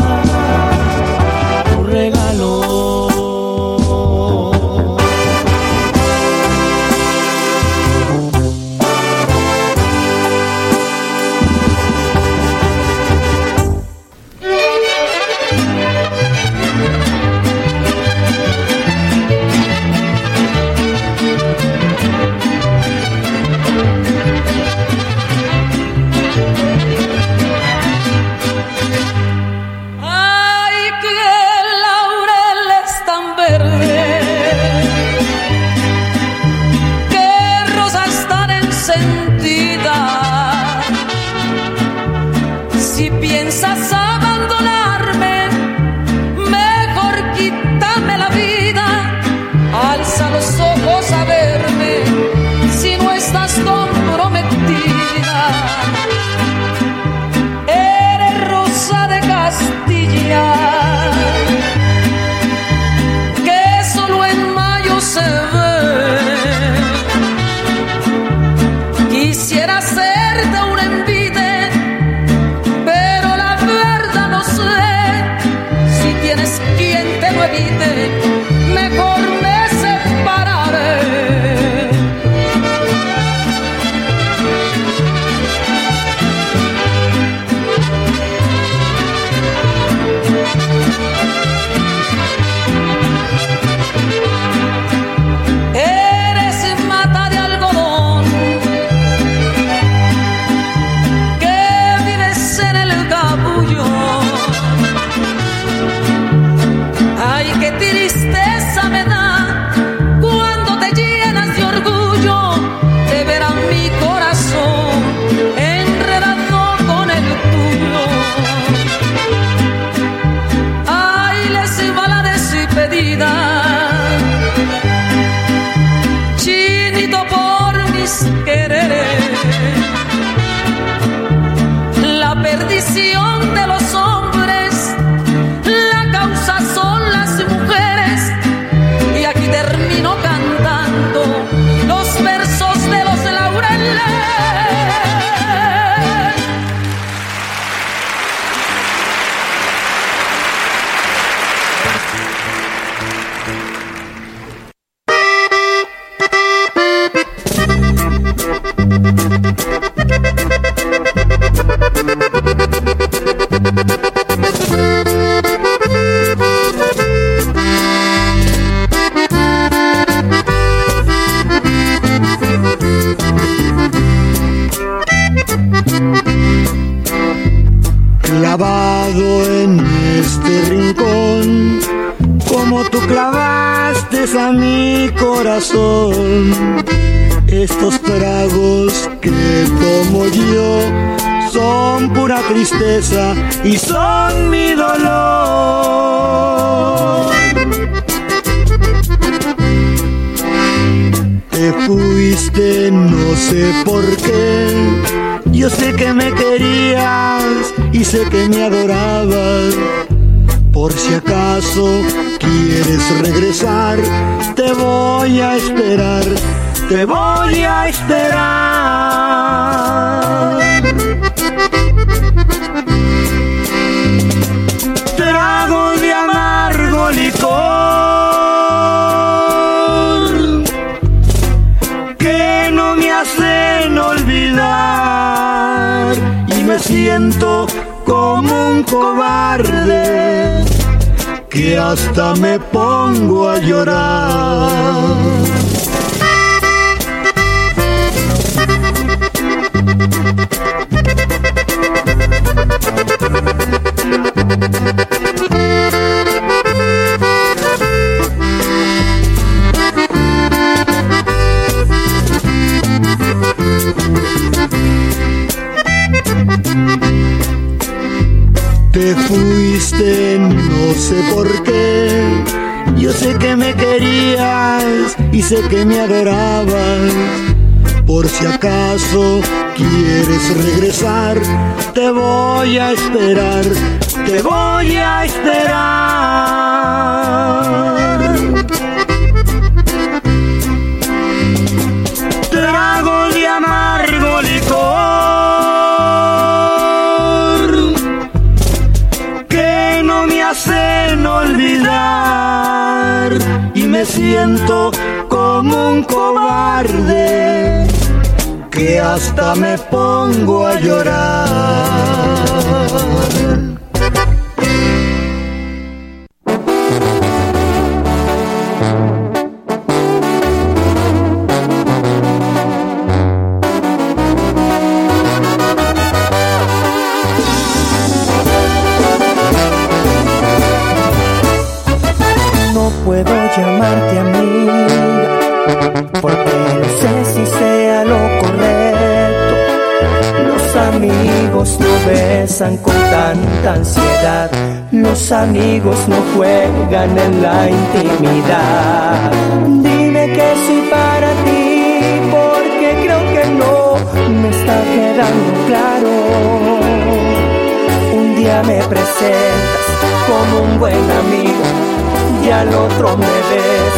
puedo llamarte amiga, porque no sé si sea lo correcto. Los amigos no besan con tanta ansiedad, los amigos no juegan en la intimidad. Dime que soy para ti, porque creo que no me está quedando claro. Un día me presentas como un buen amigo al otro me ves,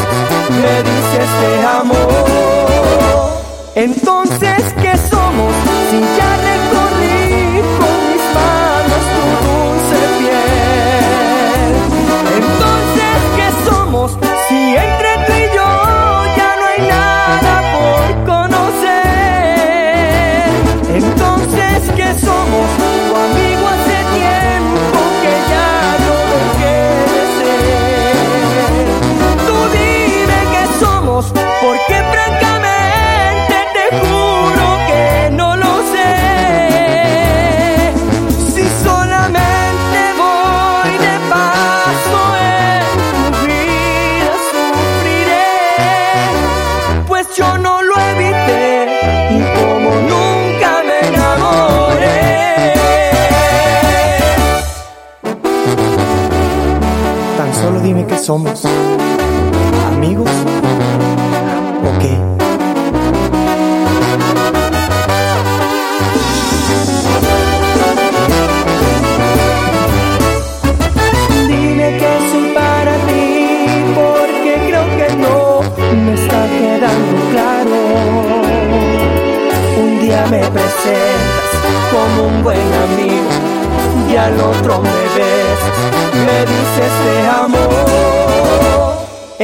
me dices te amo. Entonces, ¿qué somos? Si ya somos? ¿Amigos? ¿O qué? Dime que soy para ti, porque creo que no me está quedando claro. Un día me presentas como un buen amigo y al otro me ves, me dices te amo.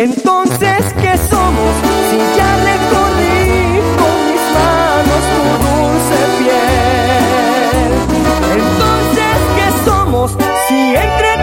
Entonces, ¿qué somos? Si ya recorrí con mis manos tu dulce piel. Entonces, ¿qué somos? Si entre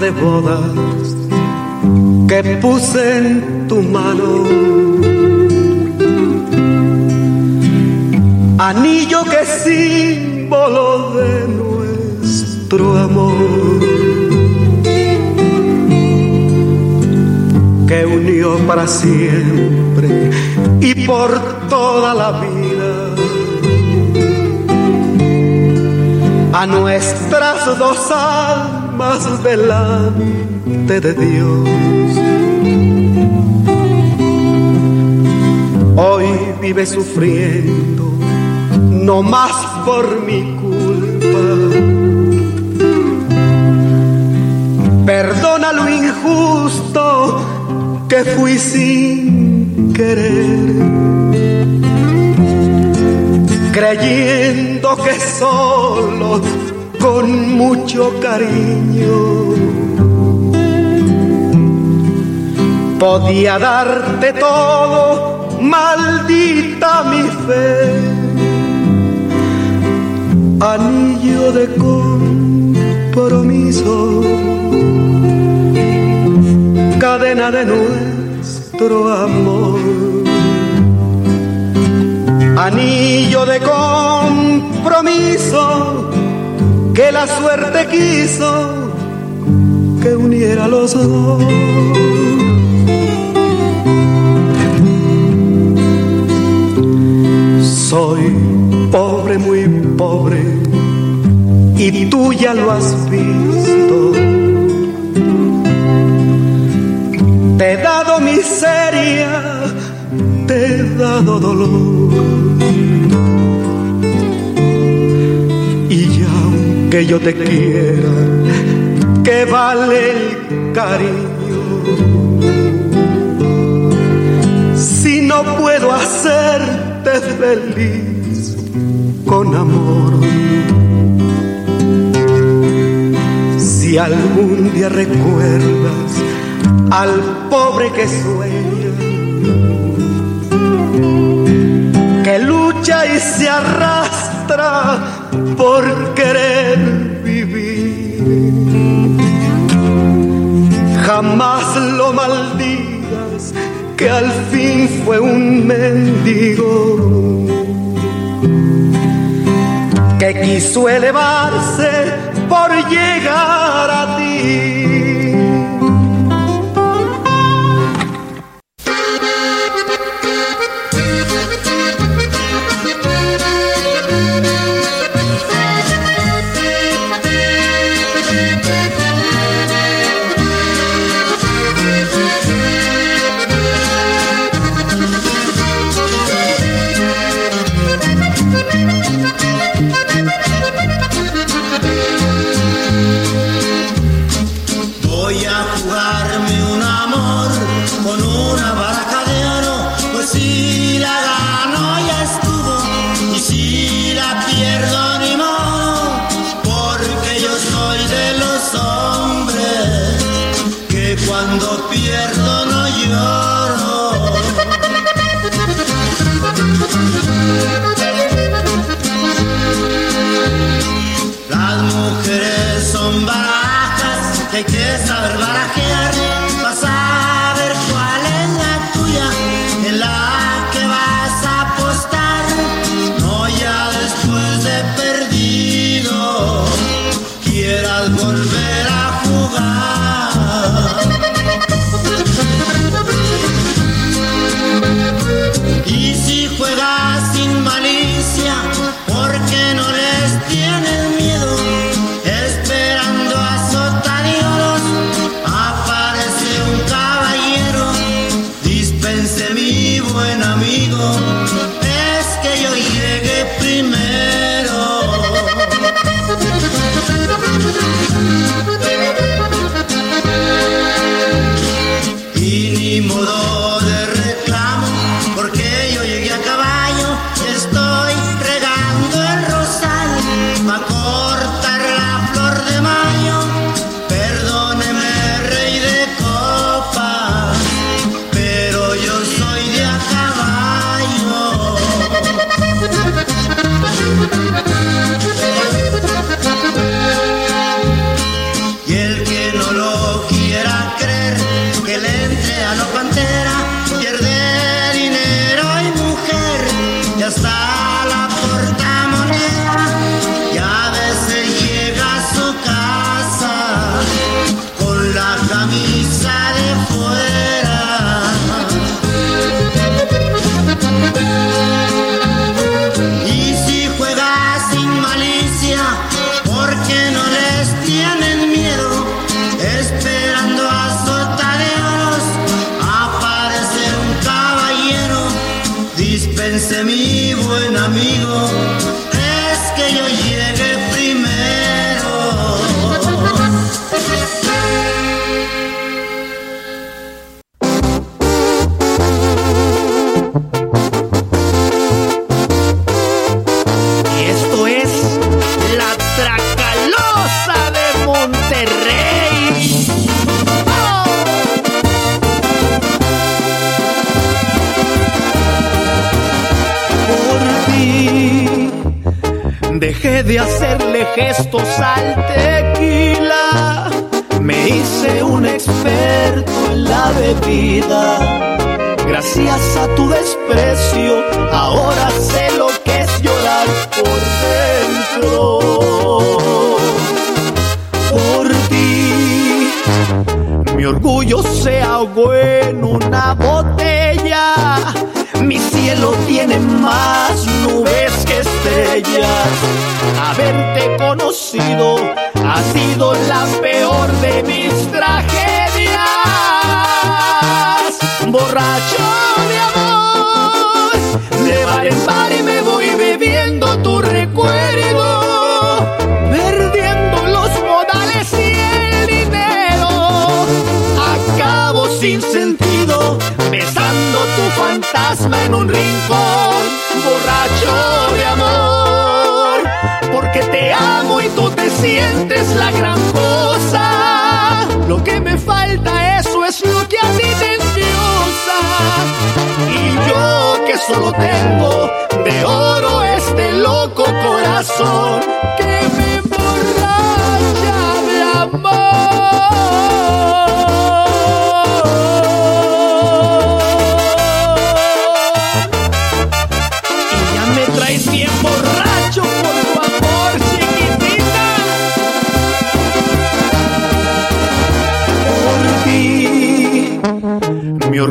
De bodas que puse en tu mano. Anillo que es símbolo de nuestro amor. Que unió para siempre y por toda la vida a nuestras dos almas delante de Dios. Hoy vive sufriendo, no más por mi culpa. Perdona lo injusto que fui sin querer creyendo que solo con mucho cariño. Podía darte todo, maldita mi fe, anillo de compromiso, cadena de nuestro amor. Anillo de compromiso que la suerte quiso que uniera los dos. Soy pobre, muy pobre, y tú ya lo has visto. Te he dado miseria, te he dado dolor. Aunque yo te quiera, que vale el cariño. Si no puedo hacerte feliz con amor. Si algún día recuerdas al pobre que sueña, que lucha y se arrastra por querer vivir. Jamás lo maldigas, que al fin fue un mendigo que quiso elevarse por llegar a ti.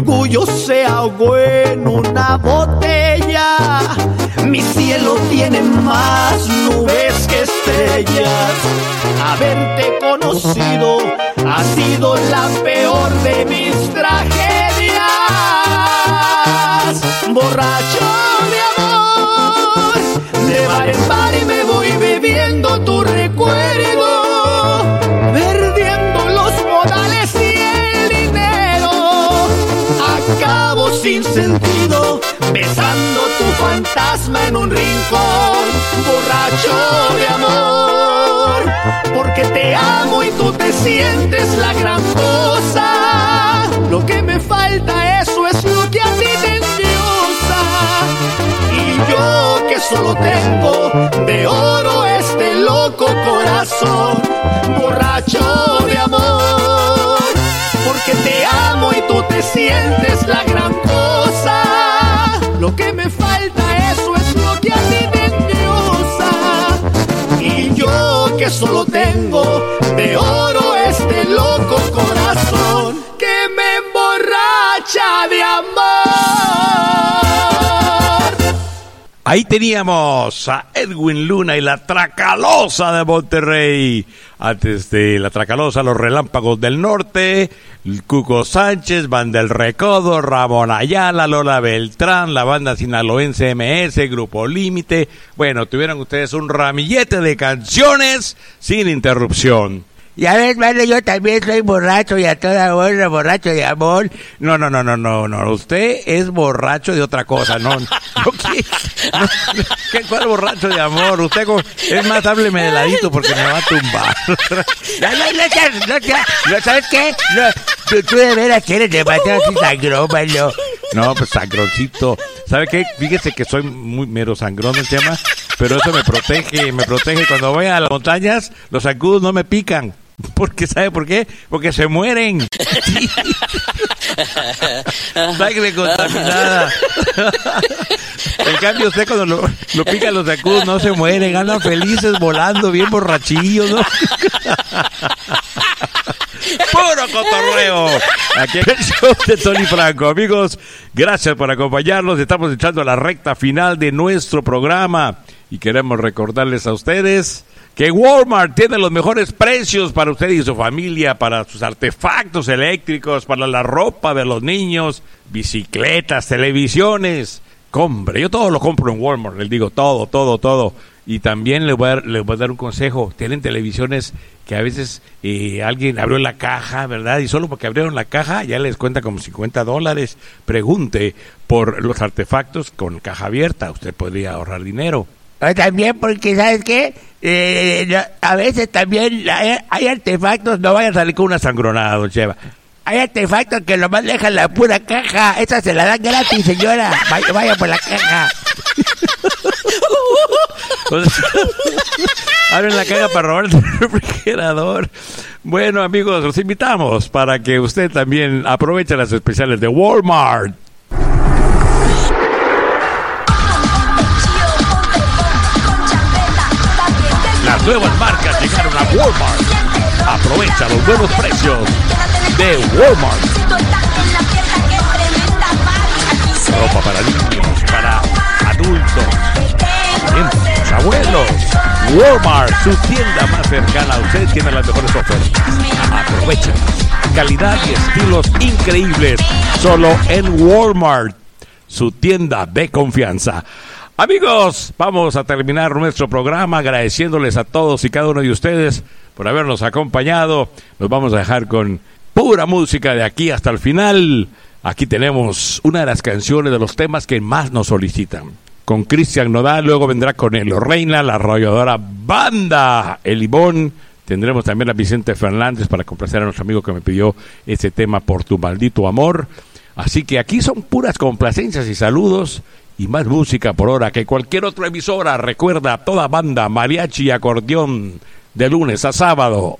orgullo se ahogó en una botella. Mi cielo tiene más corazón, borracho de amor, porque te amo y tú te sientes la gran cosa. Lo que me falta, eso es lo que a ti te endiosa. Y yo que solo tengo de oro este loco corazón, borracho de amor, porque te amo y tú te sientes la gran cosa. Lo que me falta es solo tengo de oro este loco corazón que me emborracha de amor. Ahí teníamos a Edwin Luna y la Tracalosa de Monterrey. Antes de la Tracalosa, los Relámpagos del Norte, el Cuco Sánchez, Banda del Recodo, Ramón Ayala, Lola Beltrán, la banda sinaloense MS, Grupo Límite. Bueno, tuvieron ustedes un ramillete de canciones sin interrupción. Ya ves, vale, yo también soy borracho y a toda hora borracho de amor. No, no, no, no, no, no. Usted es borracho de otra cosa, no. ¿qué, ¿qué, ¿Cuál borracho de amor? Usted, es más, hábleme de ladito porque me va a tumbar. No, no, no, no, no, ¿sabes qué? Tú, de veras que eres demasiado así. No, pues sangroncito. ¿Sabe qué? Fíjese que soy muy mero sangrón el tema, pero eso me protege, me protege. Cuando voy a las montañas, los zancudos no me pican. Porque, ¿sabe por qué? Porque se mueren. Sí. Sangre contaminada. En cambio, usted cuando lo, lo pican los zancudos no se mueren, andan felices volando, bien borrachillos, ¿no? Puro cotorreo. Aquí el show de Tony Franco. Amigos, gracias por acompañarnos. Estamos echando la recta final de nuestro programa y queremos recordarles a ustedes que Walmart tiene los mejores precios para usted y su familia, para sus artefactos eléctricos, para la ropa de los niños, bicicletas, televisiones. Compre, yo todo lo compro en Walmart, les digo todo, todo, todo. Y también les voy a voy a dar un consejo. Tienen televisiones que a veces eh, alguien abrió la caja, ¿verdad? Y solo porque abrieron la caja ya les cuenta como 50 dólares. Pregunte por los artefactos con caja abierta. Usted podría ahorrar dinero. También porque, ¿sabes qué? Eh, a veces también hay, hay artefactos, no vayan a salir con una sangronada, don Cheva. Hay artefactos que nomás dejan la pura caja. Esa se la dan gratis, señora. Vaya, vaya por la caja. Abren la caja para robar el refrigerador. Bueno, amigos, los invitamos para que usted también aproveche las especiales de Walmart. Nuevas marcas llegaron a Walmart. Aprovecha los buenos precios de Walmart. Ropa para niños, para adultos, abuelos. Walmart, su tienda más cercana a usted, tiene las mejores ofertas. Aprovecha. Calidad y estilos increíbles. Solo en Walmart, su tienda de confianza. Amigos, vamos a terminar nuestro programa agradeciéndoles a todos y cada uno de ustedes por habernos acompañado. Nos vamos a dejar con pura música de aquí hasta el final. Aquí tenemos una de las canciones de los temas que más nos solicitan. Con Cristian Nodal, luego vendrá con Elo Reina, la arrolladora Banda, El Limón. Tendremos también a Vicente Fernández para complacer a nuestro amigo que me pidió ese tema por tu maldito amor. Así que aquí son puras complacencias y saludos y más música por hora que cualquier otra emisora. Recuerda toda banda, mariachi y acordeón de lunes a sábado.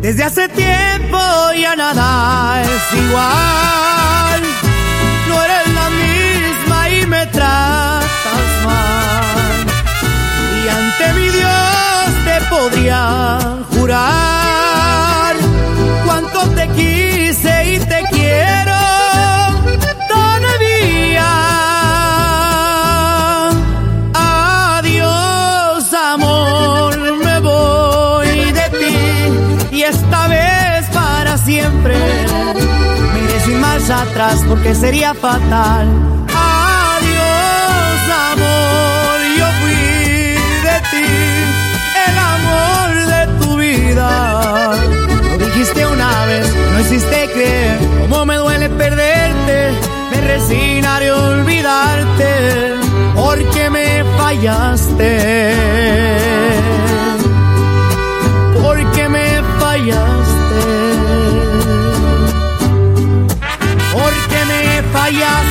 Desde hace tiempo ya nada es igual. Podría jurar cuánto te quise y te quiero todavía. Adiós, amor, me voy de ti y esta vez para siempre. Me iré sin marcha atrás porque sería fatal. A olvidarte porque me fallaste. Porque me fallaste. Porque me fallaste.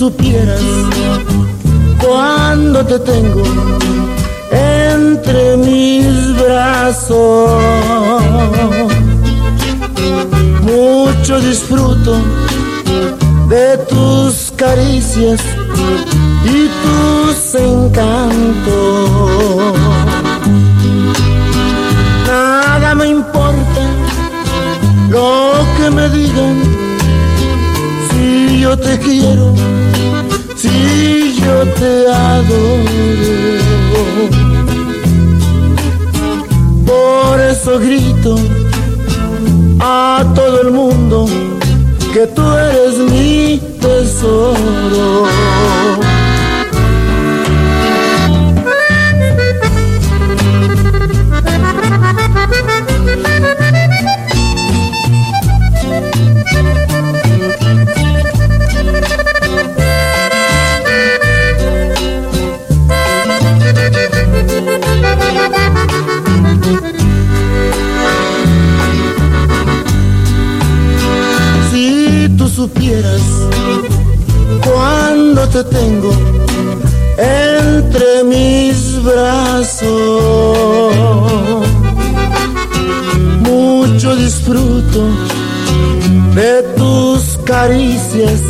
Supieras cuando te tengo entre mis brazos. Mucho disfruto de tus caricias y tus encantos. Nada me importa lo que me digan, si yo te quiero, yo te adoro. Por eso grito a todo el mundo que tú eres mi tesoro. Te tengo entre mis brazos, mucho disfruto de tus caricias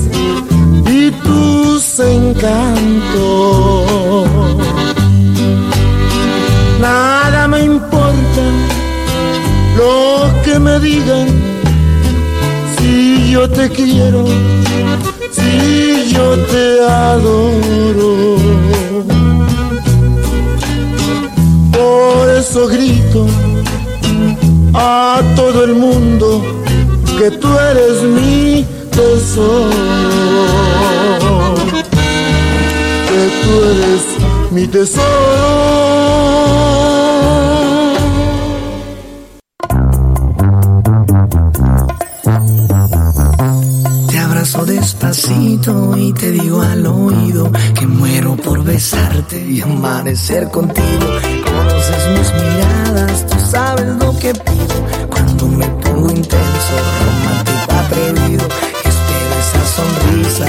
y tus encantos. Nada me importa lo que me digan si yo te quiero, yo te adoro. Por eso grito a todo el mundo que tú eres mi tesoro. Que tú eres mi tesoro. Y te digo al oído que muero por besarte y amanecer contigo. Conoces mis miradas, tus sabes lo que pido cuando me pongo intenso, romántico, atrevido. Espero esa sonrisa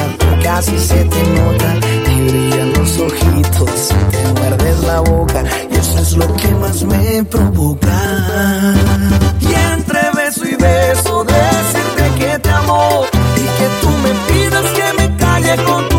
así se te nota. Te brillan los ojitos, te muerdes la boca y eso es lo que más me provoca. Y entre beso y beso decirte que te amo y que tú me calle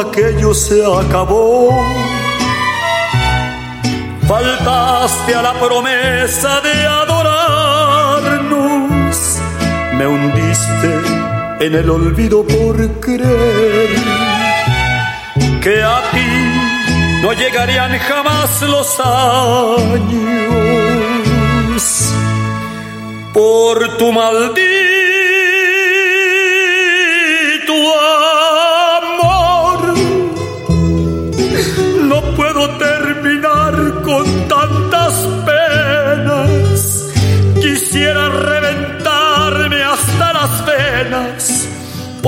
aquello se acabó. Faltaste a la promesa de adorarnos. Me hundiste en el olvido por creer que a ti no llegarían jamás los años por tu maldito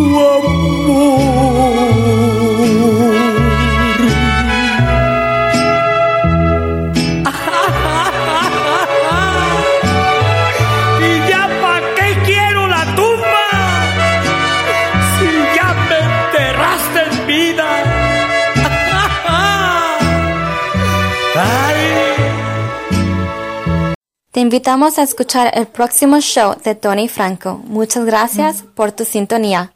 tu amor. y ya pa' qué quiero la tumba si ya me enterraste en vida. Te invitamos a escuchar el próximo show de Tony Franco. Muchas gracias por tu sintonía.